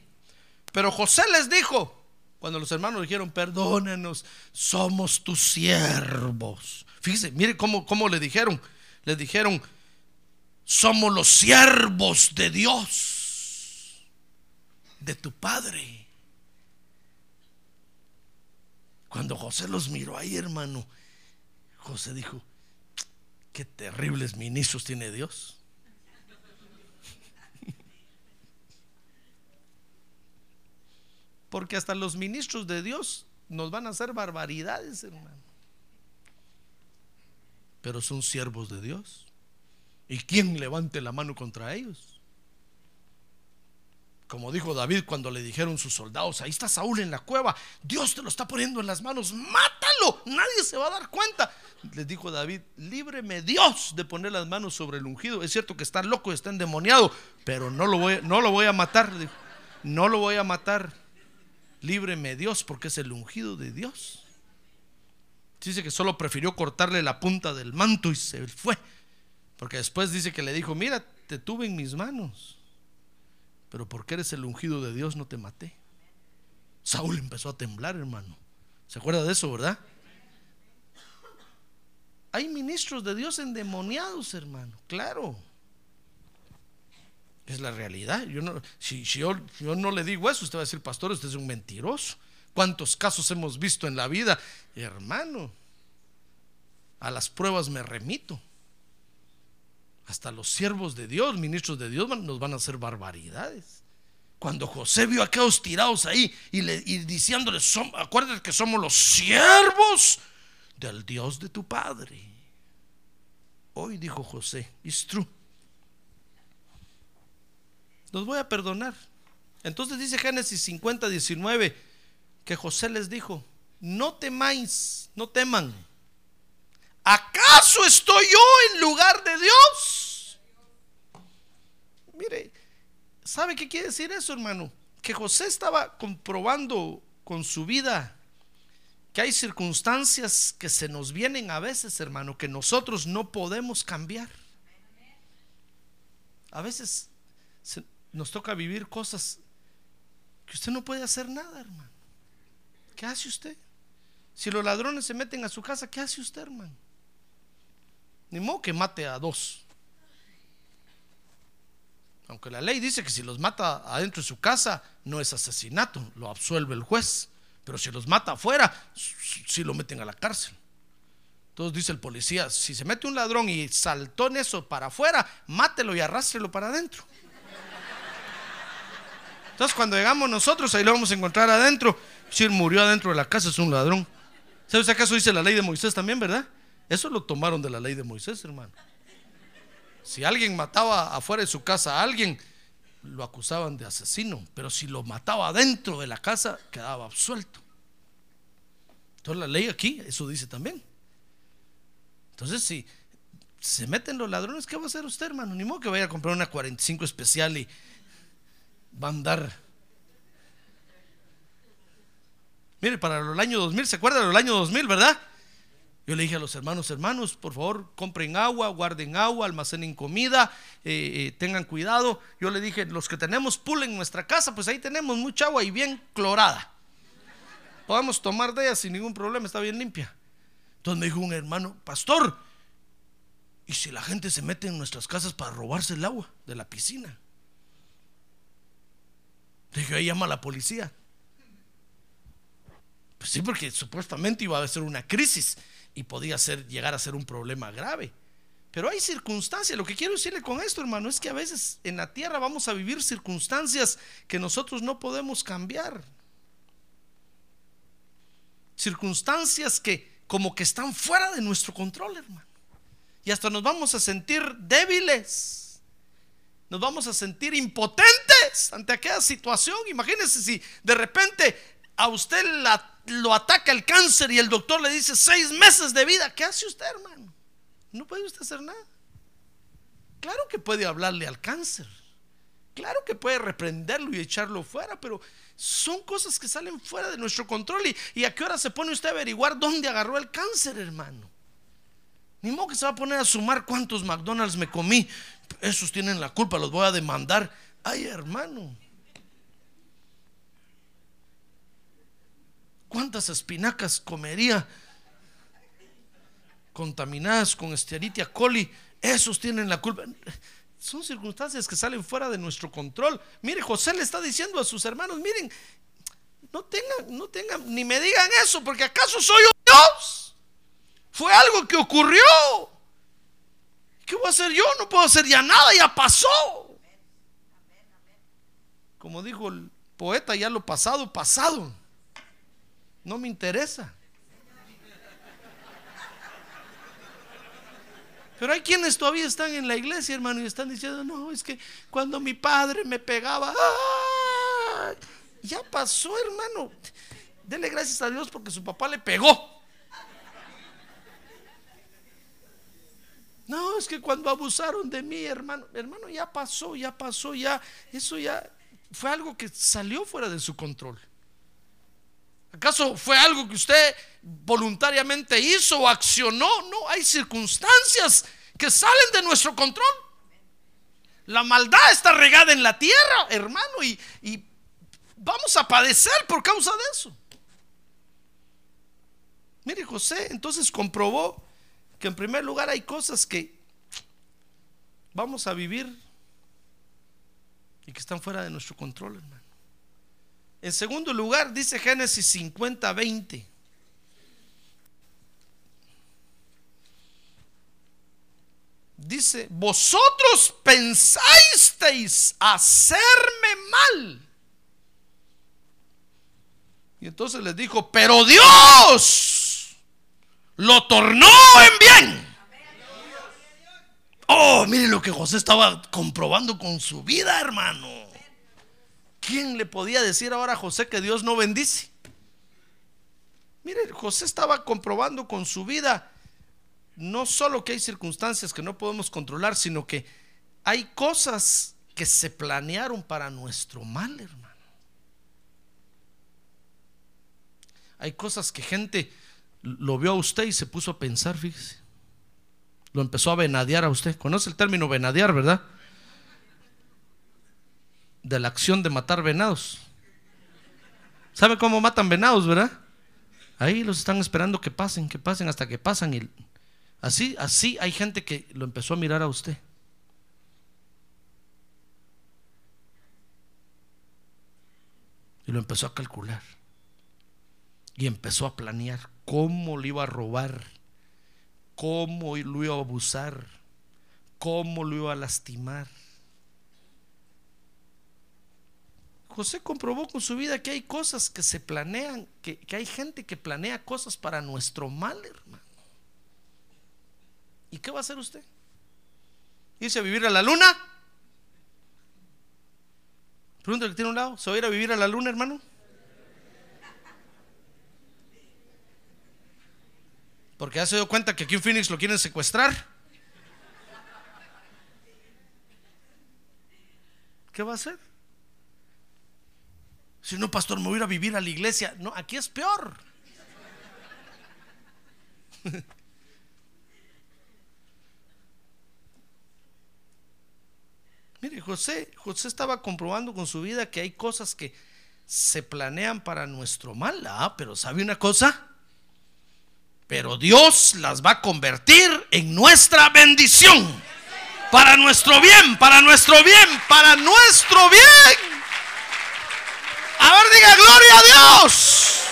pero José les dijo, cuando los hermanos dijeron, perdónenos, somos tus siervos. Fíjese, mire cómo, cómo le dijeron. Le dijeron, somos los siervos de Dios, de tu Padre. Cuando José los miró ahí, hermano, José dijo, qué terribles ministros tiene Dios. <laughs> Porque hasta los ministros de Dios nos van a hacer barbaridades, hermano. Pero son siervos de Dios. ¿Y quién levante la mano contra ellos? Como dijo David cuando le dijeron sus soldados, ahí está Saúl en la cueva, Dios te lo está poniendo en las manos, mátalo, nadie se va a dar cuenta. Les dijo David, líbreme Dios de poner las manos sobre el ungido. Es cierto que está loco, está endemoniado, pero no lo voy, no lo voy a matar, no lo voy a matar. Líbreme Dios porque es el ungido de Dios. Dice que solo prefirió cortarle la punta del manto y se fue. Porque después dice que le dijo, mira, te tuve en mis manos, pero porque eres el ungido de Dios no te maté. Saúl empezó a temblar, hermano. ¿Se acuerda de eso, verdad? Hay ministros de Dios endemoniados, hermano, claro. Es la realidad. Yo no, si, yo, yo, no le digo eso, usted va a decir, pastor, usted es un mentiroso. ¿Cuántos casos hemos visto en la vida? Hermano, a las pruebas me remito. Hasta los siervos de Dios, ministros de Dios, nos van a hacer barbaridades. Cuando José vio a aquellos tirados ahí y, le, y diciéndoles, acuérdate que somos los siervos del Dios de tu Padre. Hoy dijo José, it's true. Los voy a perdonar. Entonces dice Génesis 50, 19, que José les dijo, no temáis, no teman ¿Acaso estoy yo en lugar de Dios? Mire, ¿sabe qué quiere decir eso, hermano? Que José estaba comprobando con su vida que hay circunstancias que se nos vienen a veces, hermano, que nosotros no podemos cambiar. A veces nos toca vivir cosas que usted no puede hacer nada, hermano. ¿Qué hace usted? Si los ladrones se meten a su casa, ¿qué hace usted, hermano? Ni que mate a dos. Aunque la ley dice que si los mata adentro de su casa no es asesinato, lo absuelve el juez. Pero si los mata afuera, si lo meten a la cárcel. Entonces dice el policía, si se mete un ladrón y saltó en eso para afuera, mátelo y arrástrelo para adentro. Entonces cuando llegamos nosotros, ahí lo vamos a encontrar adentro. Si él murió adentro de la casa, es un ladrón. ¿Sabes acaso dice la ley de Moisés también, verdad? Eso lo tomaron de la ley de Moisés, hermano. Si alguien mataba afuera de su casa a alguien, lo acusaban de asesino, pero si lo mataba dentro de la casa, quedaba absuelto. Entonces la ley aquí, eso dice también. Entonces, si se meten los ladrones, ¿qué va a hacer usted, hermano? Ni modo que vaya a comprar una 45 especial y va a andar. Mire, para el año 2000, ¿se acuerda del año 2000, verdad? Yo le dije a los hermanos, hermanos, por favor, compren agua, guarden agua, almacenen comida, eh, eh, tengan cuidado. Yo le dije, los que tenemos pool en nuestra casa, pues ahí tenemos mucha agua y bien clorada. Podemos tomar de ella sin ningún problema, está bien limpia. Entonces me dijo un hermano, pastor, ¿y si la gente se mete en nuestras casas para robarse el agua de la piscina? Dije, ahí llama a la policía. Pues sí, porque supuestamente iba a ser una crisis y podía ser, llegar a ser un problema grave. Pero hay circunstancias. Lo que quiero decirle con esto, hermano, es que a veces en la tierra vamos a vivir circunstancias que nosotros no podemos cambiar. Circunstancias que como que están fuera de nuestro control, hermano. Y hasta nos vamos a sentir débiles. Nos vamos a sentir impotentes ante aquella situación. Imagínense si de repente a usted lo ataca el cáncer y el doctor le dice seis meses de vida. ¿Qué hace usted, hermano? No puede usted hacer nada. Claro que puede hablarle al cáncer. Claro que puede reprenderlo y echarlo fuera, pero son cosas que salen fuera de nuestro control. ¿Y, a qué hora se pone usted a averiguar dónde agarró el cáncer, hermano? Ni modo que se va a poner a sumar cuántos McDonald's me comí. Esos tienen la culpa, los voy a demandar. Ay, hermano. ¿Cuántas espinacas comería contaminadas con Escherichia coli? Esos tienen la culpa son circunstancias que salen fuera de nuestro control. Mire, José le está diciendo a sus hermanos, miren, no tengan, no tengan, ni me digan eso, porque acaso soy un Dios. Fue algo que ocurrió. ¿Qué voy a hacer yo? No puedo hacer ya nada, ya pasó. Como dijo el poeta, ya lo pasado, pasado. No me interesa. Pero hay quienes todavía están en la iglesia, hermano, y están diciendo, no, es que cuando mi padre me pegaba, ya pasó, hermano. Dele gracias a Dios porque su papá le pegó. No, es que cuando abusaron de mí, hermano, hermano, ya pasó, ya pasó, ya, eso ya fue algo que salió fuera de su control. ¿Acaso fue algo que usted voluntariamente hizo o accionó? No, hay circunstancias que salen de nuestro control. La maldad está regada en la tierra, hermano, y, y vamos a padecer por causa de eso. Mire, José entonces comprobó que en primer lugar hay cosas que vamos a vivir y que están fuera de nuestro control, hermano. En segundo lugar, dice Génesis 50, 20. Dice, vosotros pensasteis hacerme mal. Y entonces les dijo, pero Dios lo tornó en bien. Oh, miren lo que José estaba comprobando con su vida, hermano. ¿Quién le podía decir ahora a José que Dios no bendice? Mire, José estaba comprobando con su vida no solo que hay circunstancias que no podemos controlar, sino que hay cosas que se planearon para nuestro mal, hermano. Hay cosas que gente lo vio a usted y se puso a pensar, fíjese. Lo empezó a venadear a usted. ¿Conoce el término venadear, verdad? De la acción de matar venados. ¿Sabe cómo matan venados, verdad? Ahí los están esperando que pasen, que pasen hasta que pasan. Y así, así hay gente que lo empezó a mirar a usted. Y lo empezó a calcular. Y empezó a planear cómo le iba a robar, cómo lo iba a abusar, cómo lo iba a lastimar. José comprobó con su vida que hay cosas que se planean, que, hay gente que planea cosas para nuestro mal, hermano. ¿Y qué va a hacer usted? ¿Irse a vivir a la luna? Pregúntale que tiene un lado. ¿Se va a ir a vivir a la luna, hermano? Porque ya se dio cuenta que aquí en Phoenix lo quieren secuestrar. ¿Qué va a hacer? Si no, pastor, me voy a ir a vivir a la iglesia. No, aquí es peor. <laughs> Mire, José, José estaba comprobando con su vida que hay cosas que se planean para nuestro mal. Ah, pero ¿sabe una cosa? Pero Dios las va a convertir en nuestra bendición. Para nuestro bien, para nuestro bien, para nuestro bien. A ver, diga gloria a Dios.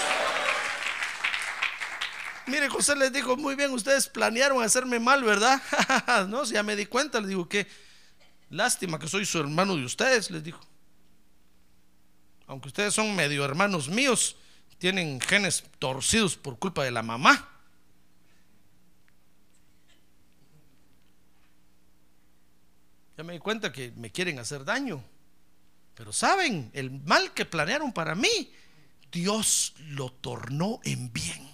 Mire, José les dijo, muy bien, ustedes planearon hacerme mal, ¿verdad? <laughs> no, ya me di cuenta, les digo que lástima que soy su hermano de ustedes, les dijo. Aunque ustedes son medio hermanos míos, tienen genes torcidos por culpa de la mamá. Ya me di cuenta que me quieren hacer daño. Pero saben, el mal que planearon para mí, Dios lo tornó en bien.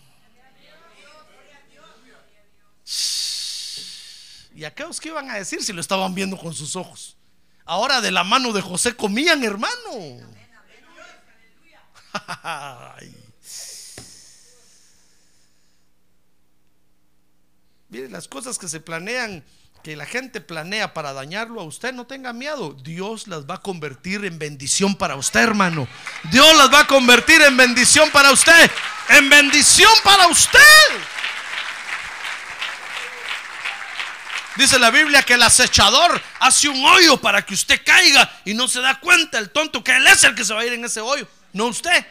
¿Y aquellos que iban a decir si lo estaban viendo con sus ojos? Ahora de la mano de José comían, hermano. <laughs> Miren, las cosas que se planean, que la gente planea para dañarlo a usted, no tenga miedo. Dios las va a convertir en bendición para usted, hermano. Dios las va a convertir en bendición para usted. En bendición para usted. Dice la Biblia que el acechador hace un hoyo para que usted caiga y no se da cuenta el tonto que él es el que se va a ir en ese hoyo, no usted.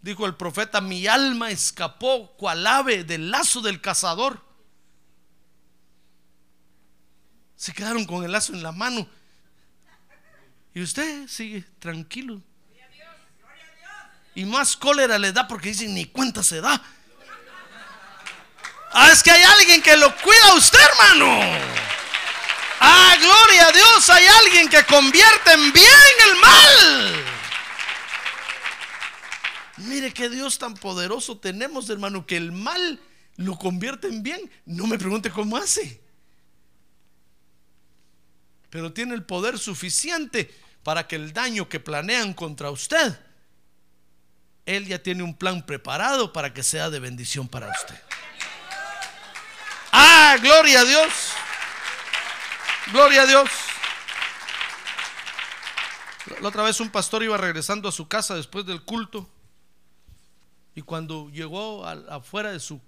Dijo el profeta, mi alma escapó cual ave del lazo del cazador. Se quedaron con el lazo en la mano. Y usted sigue tranquilo. Y más cólera le da porque dicen ni cuenta se da. Ah, es que hay alguien que lo cuida a usted, hermano. Ah, gloria a Dios, hay alguien que convierte en bien el mal. Mire qué Dios tan poderoso tenemos, hermano, que el mal lo convierte en bien. No me pregunte cómo hace. Pero tiene el poder suficiente para que el daño que planean contra usted, Él ya tiene un plan preparado para que sea de bendición para usted. Ah, gloria a Dios. Gloria a Dios. La otra vez un pastor iba regresando a su casa después del culto. Y cuando llegó afuera de su,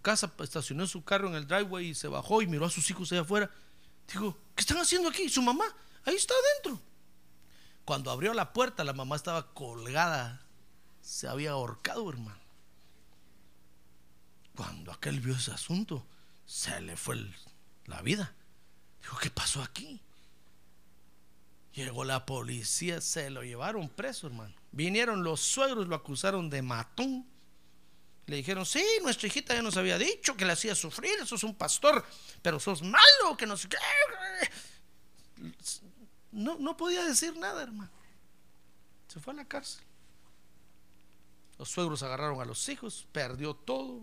casa, estacionó su carro en el driveway y se bajó y miró a sus hijos allá afuera. Dijo, ¿qué están haciendo aquí? Su mamá, ahí está adentro. Cuando abrió la puerta, la mamá estaba colgada. Se había ahorcado, hermano. Cuando aquel vio ese asunto, se le fue la vida. Dijo, ¿qué pasó aquí? Llegó la policía, se lo llevaron preso, hermano. Vinieron los suegros, lo acusaron de matón. Le dijeron, sí, nuestra hijita ya nos había dicho que le hacía sufrir, eso es un pastor, pero sos malo, que no. No, no podía decir nada, hermano. Se fue a la cárcel. Los suegros agarraron a los hijos, perdió todo,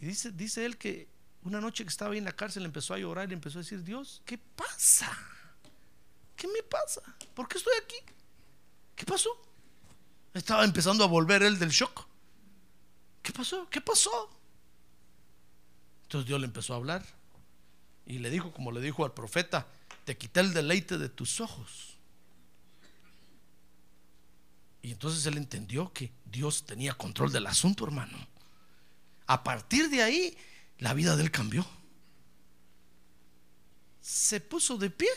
y dice, dice él que una noche que estaba ahí en la cárcel empezó a llorar y empezó a decir, Dios, ¿qué pasa? ¿Qué me pasa? ¿Por qué estoy aquí? ¿Qué pasó? Estaba empezando a volver él del shock. ¿Qué pasó? ¿Qué pasó? Entonces Dios le empezó a hablar y le dijo, como le dijo al profeta, te quité el deleite de tus ojos. Y entonces él entendió que Dios tenía control del asunto, hermano. A partir de ahí, la vida de él cambió. Se puso de pie.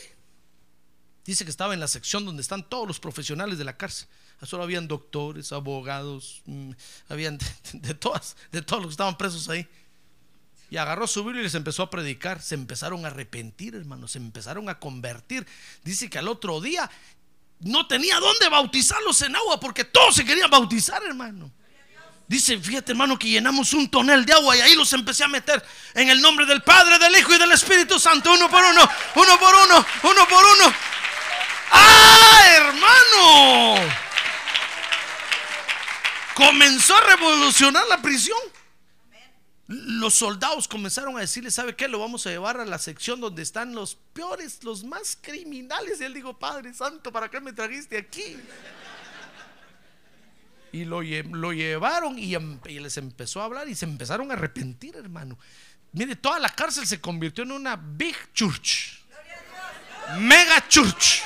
Dice que estaba en la sección donde están todos los profesionales de la cárcel. Solo habían doctores, abogados, mm, habían <laughs> de, todas, de todos los que estaban presos ahí. Y agarró su Biblia y les empezó a predicar. Se empezaron a arrepentir, hermanos. Se empezaron a convertir. Dice que al otro día no tenía dónde bautizarlos en agua porque todos se querían bautizar, hermano. Dice, fíjate hermano, que llenamos un tonel de agua y ahí los empecé a meter en el nombre del Padre, del Hijo y del Espíritu Santo, uno por uno, uno por uno, uno por uno. ¡Ah, hermano! Comenzó a revolucionar la prisión. Los soldados comenzaron a decirle, ¿sabe qué? Lo vamos a llevar a la sección donde están los peores, los más criminales. Y él dijo, Padre Santo, ¿para qué me trajiste aquí? Y lo, llevaron em, y, les empezó a hablar y se empezaron a arrepentir, hermano. Mire, toda la cárcel se convirtió en una big church. Mega church.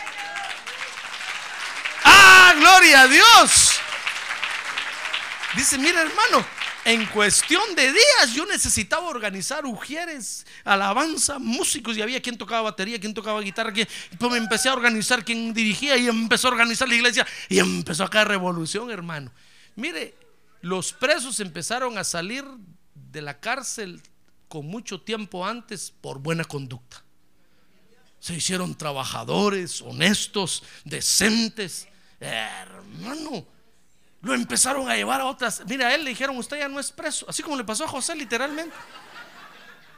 ¡Ah, gloria a Dios! Dice, mira hermano, en cuestión de días yo necesitaba organizar ujieres, alabanza, músicos y había quien tocaba batería, quien tocaba guitarra, quien, pues me empecé a organizar quien dirigía y empezó a organizar la iglesia y empezó a caer revolución, hermano. Mire, los presos empezaron a salir de la cárcel con mucho tiempo antes por buena conducta. Se hicieron trabajadores, honestos, decentes. Hermano, lo empezaron a llevar a otras. Mira, a él le dijeron, usted ya no es preso. Así como le pasó a José, literalmente.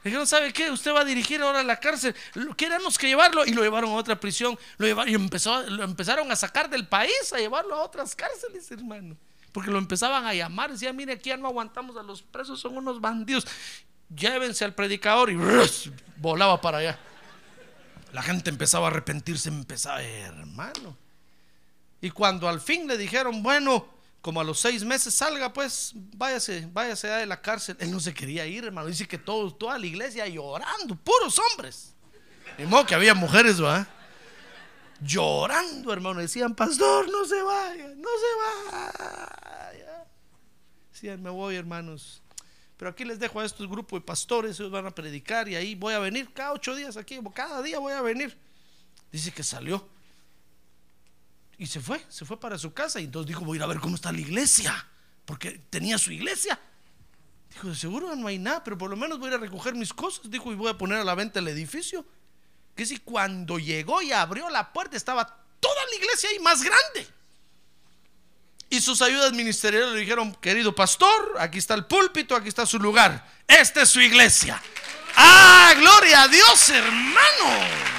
Le dijeron, ¿sabe qué? Usted va a dirigir ahora la cárcel. Queremos que llevarlo. Y lo llevaron a otra prisión. Lo llevaron, y empezó, lo empezaron a sacar del país, a llevarlo a otras cárceles, hermano. Porque lo empezaban a llamar. Decían, mire, aquí ya no aguantamos a los presos, son unos bandidos. Llévense al predicador. Y volaba para allá. La gente empezaba a arrepentirse, empezaba, hermano. Y cuando al fin le dijeron, bueno, como a los seis meses salga, pues váyase, váyase de la cárcel. Él no se quería ir, hermano. Dice que todo, toda la iglesia llorando, puros hombres. Ni modo que había mujeres, ¿va? Llorando, hermano. Decían, pastor, no se vaya, no se vaya. Decían, me voy, hermanos. Pero aquí les dejo a estos grupos de pastores, ellos van a predicar y ahí voy a venir cada ocho días aquí, cada día voy a venir. Dice que salió. Y se fue, se fue para su casa y entonces dijo, voy a ir a ver cómo está la iglesia, porque tenía su iglesia. Dijo, de seguro no hay nada, pero por lo menos voy a ir a recoger mis cosas. Dijo, y voy a poner a la venta el edificio. Que si cuando llegó y abrió la puerta estaba toda la iglesia ahí más grande. Y sus ayudas ministeriales le dijeron, querido pastor, aquí está el púlpito, aquí está su lugar. Esta es su iglesia. Ah, gloria a Dios, hermano.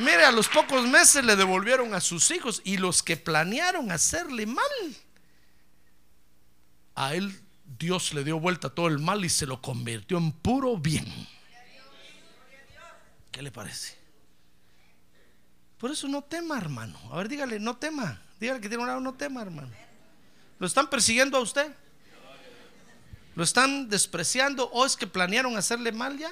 Mire, a los pocos meses le devolvieron a sus hijos y los que planearon hacerle mal, a él Dios le dio vuelta todo el mal y se lo convirtió en puro bien. ¿Qué le parece? Por eso no tema, hermano. A ver, dígale, no tema. Dígale que tiene un lado, no tema, hermano. ¿Lo están persiguiendo a usted? ¿Lo están despreciando o es que planearon hacerle mal ya?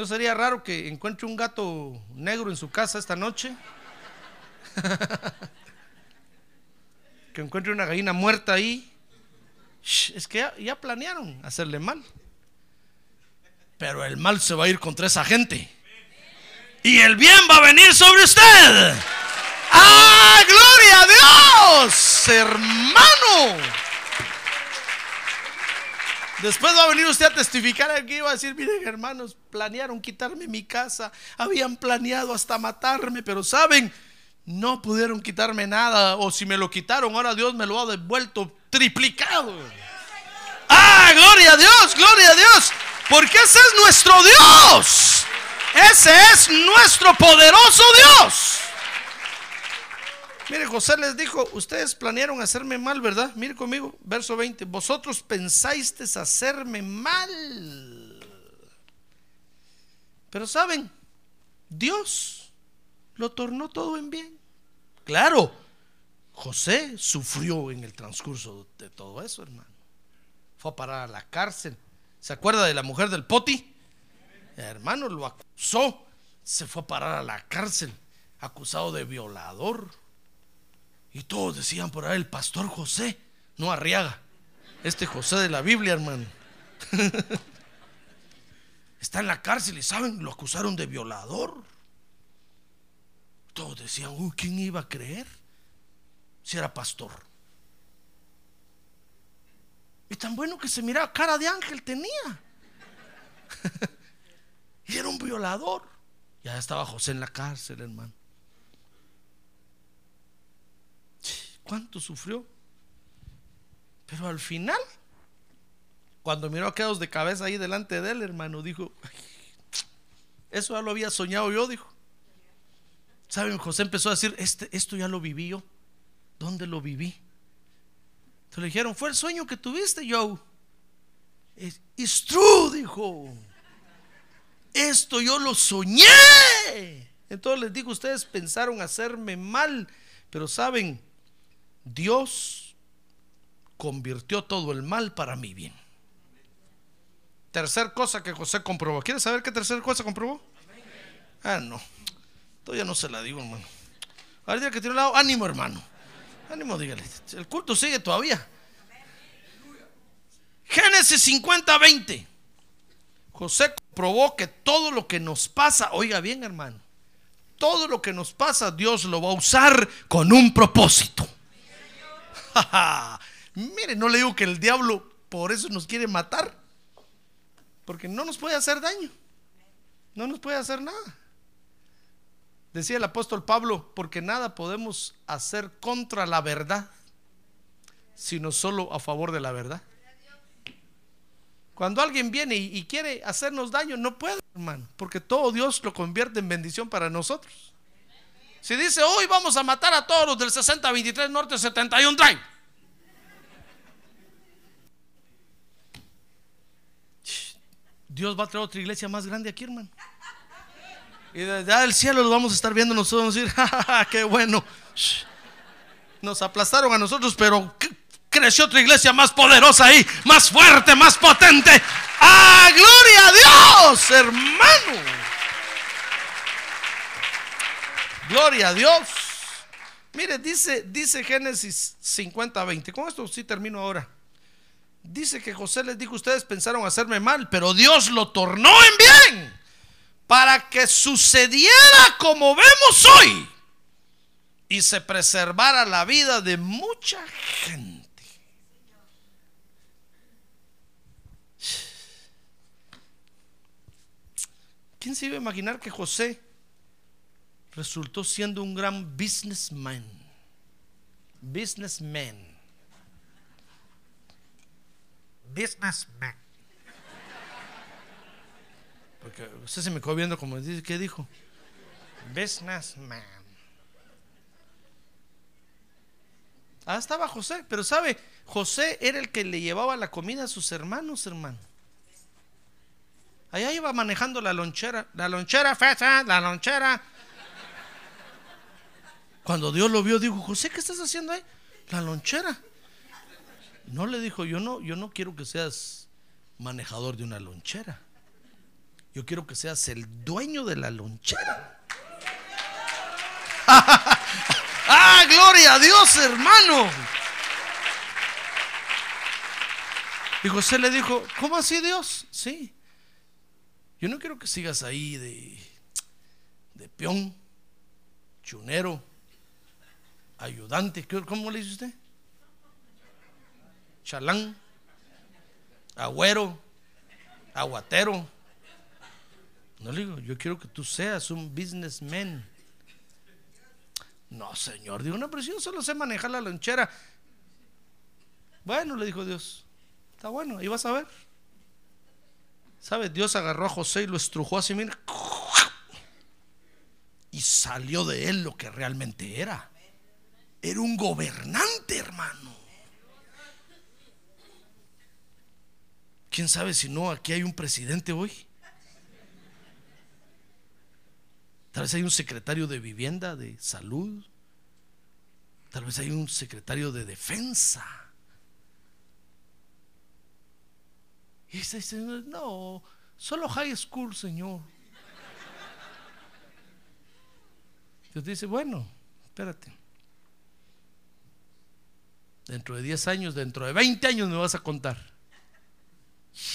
¿No sería raro que encuentre un gato negro en su casa esta noche? <laughs> que encuentre una gallina muerta ahí. Es que ya, ya, planearon hacerle mal. Pero el mal se va a ir contra esa gente y el bien va a venir sobre usted. ¡Ah, gloria a Dios, hermano! Después va a venir usted a testificar aquí y va a decir, miren hermanos, planearon quitarme mi casa, habían planeado hasta matarme, pero saben, no pudieron quitarme nada, o si me lo quitaron, ahora Dios me lo ha devuelto triplicado. ¡Ah, gloria a Dios, gloria a Dios! Porque ese es nuestro Dios. Ese es nuestro poderoso Dios. Mire, José les dijo, ustedes planearon hacerme mal, ¿verdad? Mire conmigo, verso 20. Vosotros pensáis hacerme mal. Pero saben, Dios lo tornó todo en bien. Claro, José sufrió en el transcurso de todo eso, hermano. Fue a parar a la cárcel. ¿Se acuerda de la mujer del poti? hermano, lo acusó, se fue a parar a la cárcel, acusado de violador. Y todos decían por ahí, el pastor José, no Arriaga, este José de la Biblia, hermano. <laughs> Está en la cárcel y saben, lo acusaron de violador. Todos decían, uy, ¿quién iba a creer? Si era pastor. Y tan bueno que se miraba, cara de ángel tenía. <laughs> Y era un violador. Ya estaba José en la cárcel, hermano. ¿Cuánto sufrió? Pero al final, cuando miró a quedados de cabeza ahí delante de él, hermano, dijo, eso ya lo había soñado yo, dijo. ¿Saben? José empezó a decir, este, esto ya lo viví yo. ¿Dónde lo viví? Entonces le dijeron, fue el sueño que tuviste, yo. It's true, dijo esto yo lo soñé. Entonces les digo, ustedes pensaron hacerme mal, pero saben, Dios convirtió todo el mal para mi bien. Tercer cosa que José comprobó. ¿Quieres saber qué tercera cosa comprobó? Ah, no. Todavía no se la digo, hermano. Al día que tiene un lado, ánimo, hermano. Ánimo, dígale. El culto sigue todavía. Génesis 50, 20. José comprobó que todo lo que nos pasa, oiga bien, hermano, todo lo que nos pasa, Dios lo va a usar con un propósito. <laughs> Mire, no le digo que el diablo por eso nos quiere matar, porque no nos puede hacer daño, no nos puede hacer nada. Decía el apóstol Pablo, porque nada podemos hacer contra la verdad, sino solo a favor de la verdad. Cuando alguien viene y, quiere hacernos daño, no puede, hermano, porque todo Dios lo convierte en bendición para nosotros. Si dice, hoy vamos a matar a todos los del 6023 Norte 71 Drive. Dios va a traer otra iglesia más grande aquí, hermano. Y desde el cielo lo vamos a estar viendo nosotros decir, <laughs> ¡Ja, qué bueno. Nos aplastaron a nosotros, pero creció otra iglesia más poderosa ahí, más fuerte, más potente. ¡Ah, gloria a Dios, hermano! Gloria a Dios. Mire, dice, dice Génesis 50, 20. Con esto sí termino ahora. Dice que José les dijo, ustedes pensaron hacerme mal, pero Dios lo tornó en bien para que sucediera como vemos hoy y se preservara la vida de mucha gente. ¿Quién se iba a imaginar que José resultó siendo un gran businessman? Businessman. Businessman. Porque usted se me quedó viendo como dice, ¿qué dijo? Businessman. Ah, estaba José, pero sabe, José era el que le llevaba la comida a sus hermanos, hermano. Allá iba manejando la lonchera, la lonchera, fecha, la lonchera. Cuando Dios lo vio, dijo, José, ¿qué estás haciendo ahí? La lonchera. No le dijo, yo no, yo no quiero que seas manejador de una lonchera. Yo quiero que seas el dueño de la lonchera. <laughs> ah, gloria a Dios, hermano. Y José le dijo, ¿cómo así Dios? Sí. Yo no quiero que sigas ahí de, de peón, chunero, ayudante. ¿Cómo le dice usted? Chalán, agüero, aguatero no le digo, yo quiero que tú seas un businessman. No, señor, digo, no, pero yo solo sé manejar la lonchera. Bueno, le dijo Dios, está bueno, ahí vas a ver. ¿Sabes? Dios agarró a José y lo estrujó así, mira. Y salió de él lo que realmente era. Era un gobernante, hermano. ¿Quién sabe si no aquí hay un presidente hoy? Tal vez hay un secretario de vivienda, de salud. Tal vez hay un secretario de defensa. Y dice, no, solo high school, Señor. Dios dice, bueno, espérate. Dentro de 10 años, dentro de 20 años me vas a contar.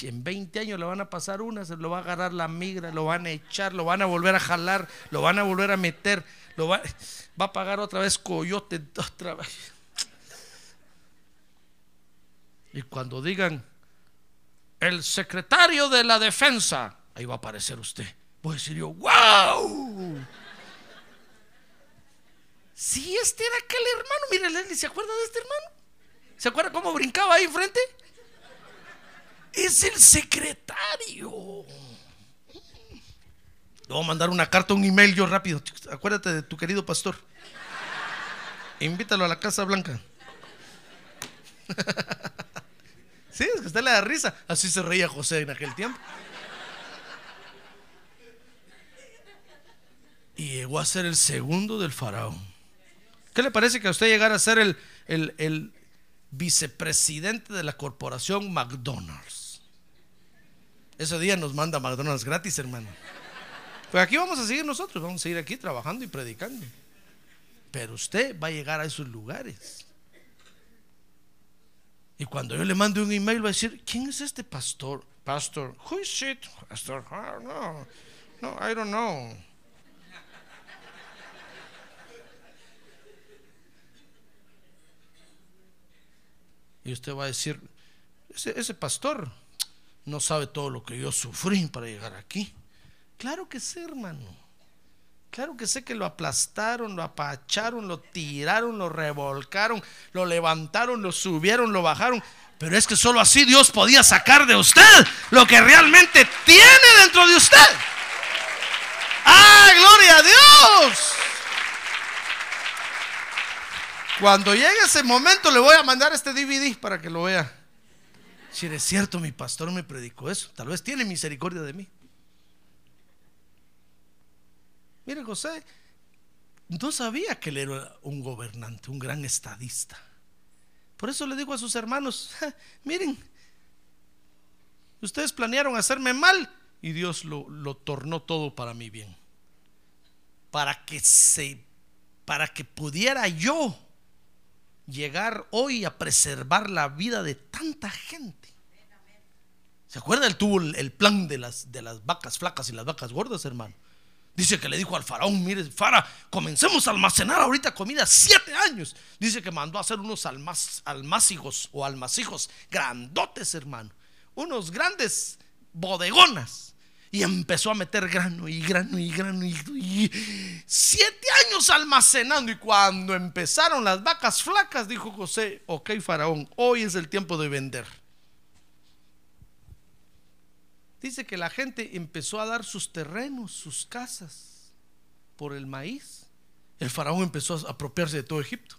En 20 años le van a pasar una, se lo va a agarrar la migra, lo van a echar, lo van a volver a jalar, lo van a volver a meter, lo va, a pagar otra vez coyote, <laughs> otra vez. Y cuando digan el secretario de la defensa, ahí va a aparecer usted. Voy a decir yo, wow. Si este era aquel hermano, mire Leslie, ¿se acuerda de este hermano? ¿Se acuerda cómo brincaba ahí enfrente? es el secretario. Le voy a mandar una carta, un email yo rápido. Acuérdate de tu querido pastor. Invítalo a la Casa Blanca. <laughs> sí, es que usted le da risa. Así se reía José en aquel tiempo. Y llegó a ser el segundo del faraón. ¿Qué le parece que a usted llegara a ser el, el vicepresidente de la corporación McDonald's? Ese día nos manda McDonald's gratis, hermano. Pues aquí vamos a seguir nosotros, vamos a seguir aquí trabajando y predicando. Pero usted va a llegar a esos lugares. Y cuando yo le mande un email va a decir, ¿quién es este pastor? Pastor, who is it? Pastor, ah, no, no, I don't know. Y usted va a decir, ese, pastor no sabe todo lo que yo sufrí para llegar aquí. Claro que sí, hermano. Claro que sé que lo aplastaron, lo apacharon, lo tiraron, lo revolcaron, lo levantaron, lo subieron, lo bajaron. Pero es que solo así Dios podía sacar de usted lo que realmente tiene dentro de usted. ¡Ah, gloria a Dios! Cuando llegue ese momento le voy a mandar este DVD para que lo vea. Si es cierto, mi pastor me predicó eso. Tal vez tiene misericordia de mí. Mire, José no sabía que él era un gobernante, un gran estadista. Por eso le digo a sus hermanos, miren, ustedes planearon hacerme mal y Dios lo, lo tornó todo para mi bien. Para que se, para que pudiera yo llegar hoy a preservar la vida de tanta gente. ¿Se acuerda? Él tuvo el plan de las, de las vacas flacas y las vacas gordas, hermano. Dice que le dijo al faraón, mire, fara, comencemos a almacenar ahorita comida siete años. Dice que mandó a hacer unos almaz, almácigos o almacijos grandotes, hermano. Unos grandes bodegonas. Y empezó a meter grano y grano y grano y, siete años almacenando. Y cuando empezaron las vacas flacas, dijo José, ok faraón, hoy es el tiempo de vender. Dice que la gente empezó a dar sus terrenos, sus casas, por el maíz. El faraón empezó a apropiarse de todo Egipto.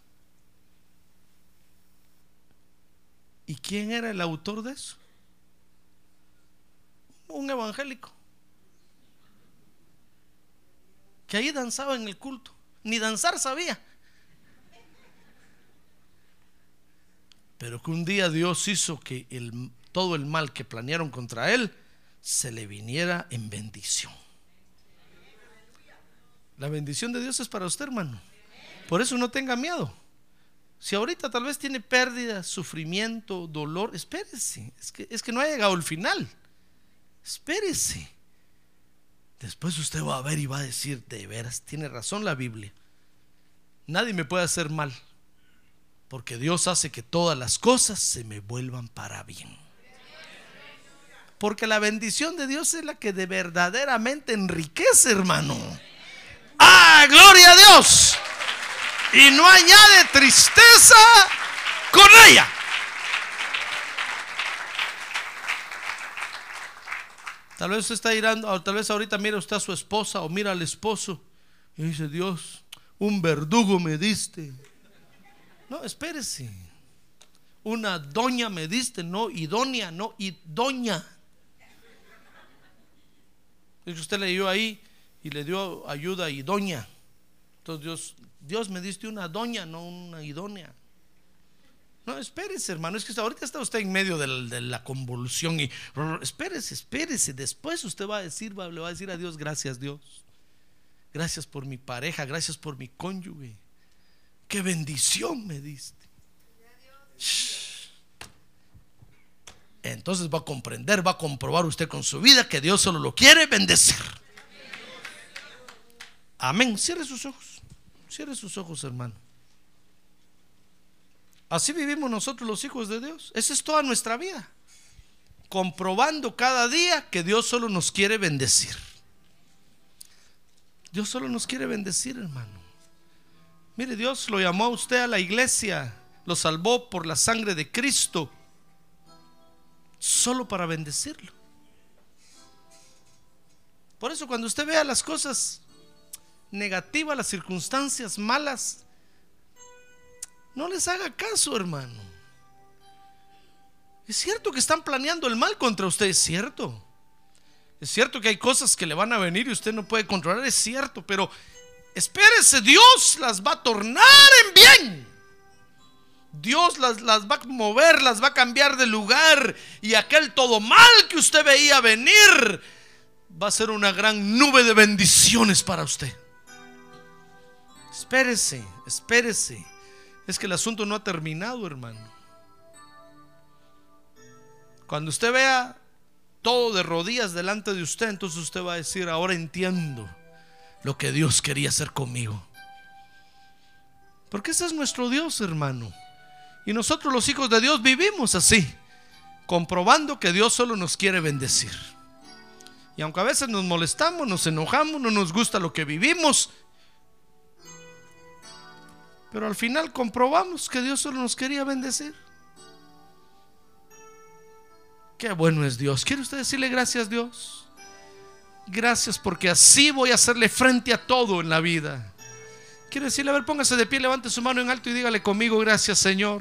¿Y quién era el autor de eso? Un evangélico. Que ahí danzaba en el culto. Ni danzar sabía. Pero que un día Dios hizo que todo el mal que planearon contra él se le viniera en bendición. La bendición de Dios es para usted, hermano. Por eso no tenga miedo. Si ahorita tal vez tiene pérdida, sufrimiento, dolor, espérese. Es que, es que no ha llegado el final. Espérese. Después usted va a ver y va a decir, de veras, tiene razón la Biblia. Nadie me puede hacer mal. Porque Dios hace que todas las cosas se me vuelvan para bien. Porque la bendición de Dios es la que de verdaderamente enriquece, hermano. ¡Ah, gloria a Dios! Y no añade tristeza con ella. Tal vez usted está irando, tal vez ahorita mira usted a su esposa o mira al esposo y dice, Dios, un verdugo me diste. No, espérese. Una doña me diste, no idónea, no idónea. Es que usted le dio ahí y le dio ayuda y doña. Entonces Dios, Dios me diste una doña, no una idónea. No, espérese, hermano. Es que ahorita está usted en medio de la, convulsión y espérese, espérese. Después usted va a decir, va, le va a decir a Dios, gracias Dios. Gracias por mi pareja, gracias por mi cónyuge. Qué bendición me diste entonces va a comprender, va a comprobar usted con su vida que Dios solo lo quiere bendecir. Amén. Cierre sus ojos. Cierre sus ojos, hermano. Así vivimos nosotros los hijos de Dios. Esa es toda nuestra vida. Comprobando cada día que Dios solo nos quiere bendecir. Dios solo nos quiere bendecir, hermano. Mire, Dios lo llamó a usted a la iglesia, lo salvó por la sangre de Cristo solo para bendecirlo. Por eso cuando usted vea las cosas negativas, las circunstancias malas, no les haga caso, hermano. Es cierto que están planeando el mal contra usted, es cierto. Es cierto que hay cosas que le van a venir y usted no puede controlar, es cierto, pero espérese, Dios las va a tornar en bien. Dios las, las, va a mover, las va a cambiar de lugar y aquel todo mal que usted veía venir va a ser una gran nube de bendiciones para usted. Espérese, espérese. Es que el asunto no ha terminado, hermano. Cuando usted vea todo de rodillas delante de usted, entonces usted va a decir, ahora entiendo lo que Dios quería hacer conmigo. Porque ese es nuestro Dios, hermano. Y nosotros los hijos de Dios vivimos así, comprobando que Dios solo nos quiere bendecir. Y aunque a veces nos molestamos, nos enojamos, no nos gusta lo que vivimos, pero al final comprobamos que Dios solo nos quería bendecir. Qué bueno es Dios. ¿Quiere usted decirle gracias Dios? Gracias porque así voy a hacerle frente a todo en la vida. Quiere decirle, a ver, póngase de pie, levante su mano en alto y dígale conmigo, gracias Señor.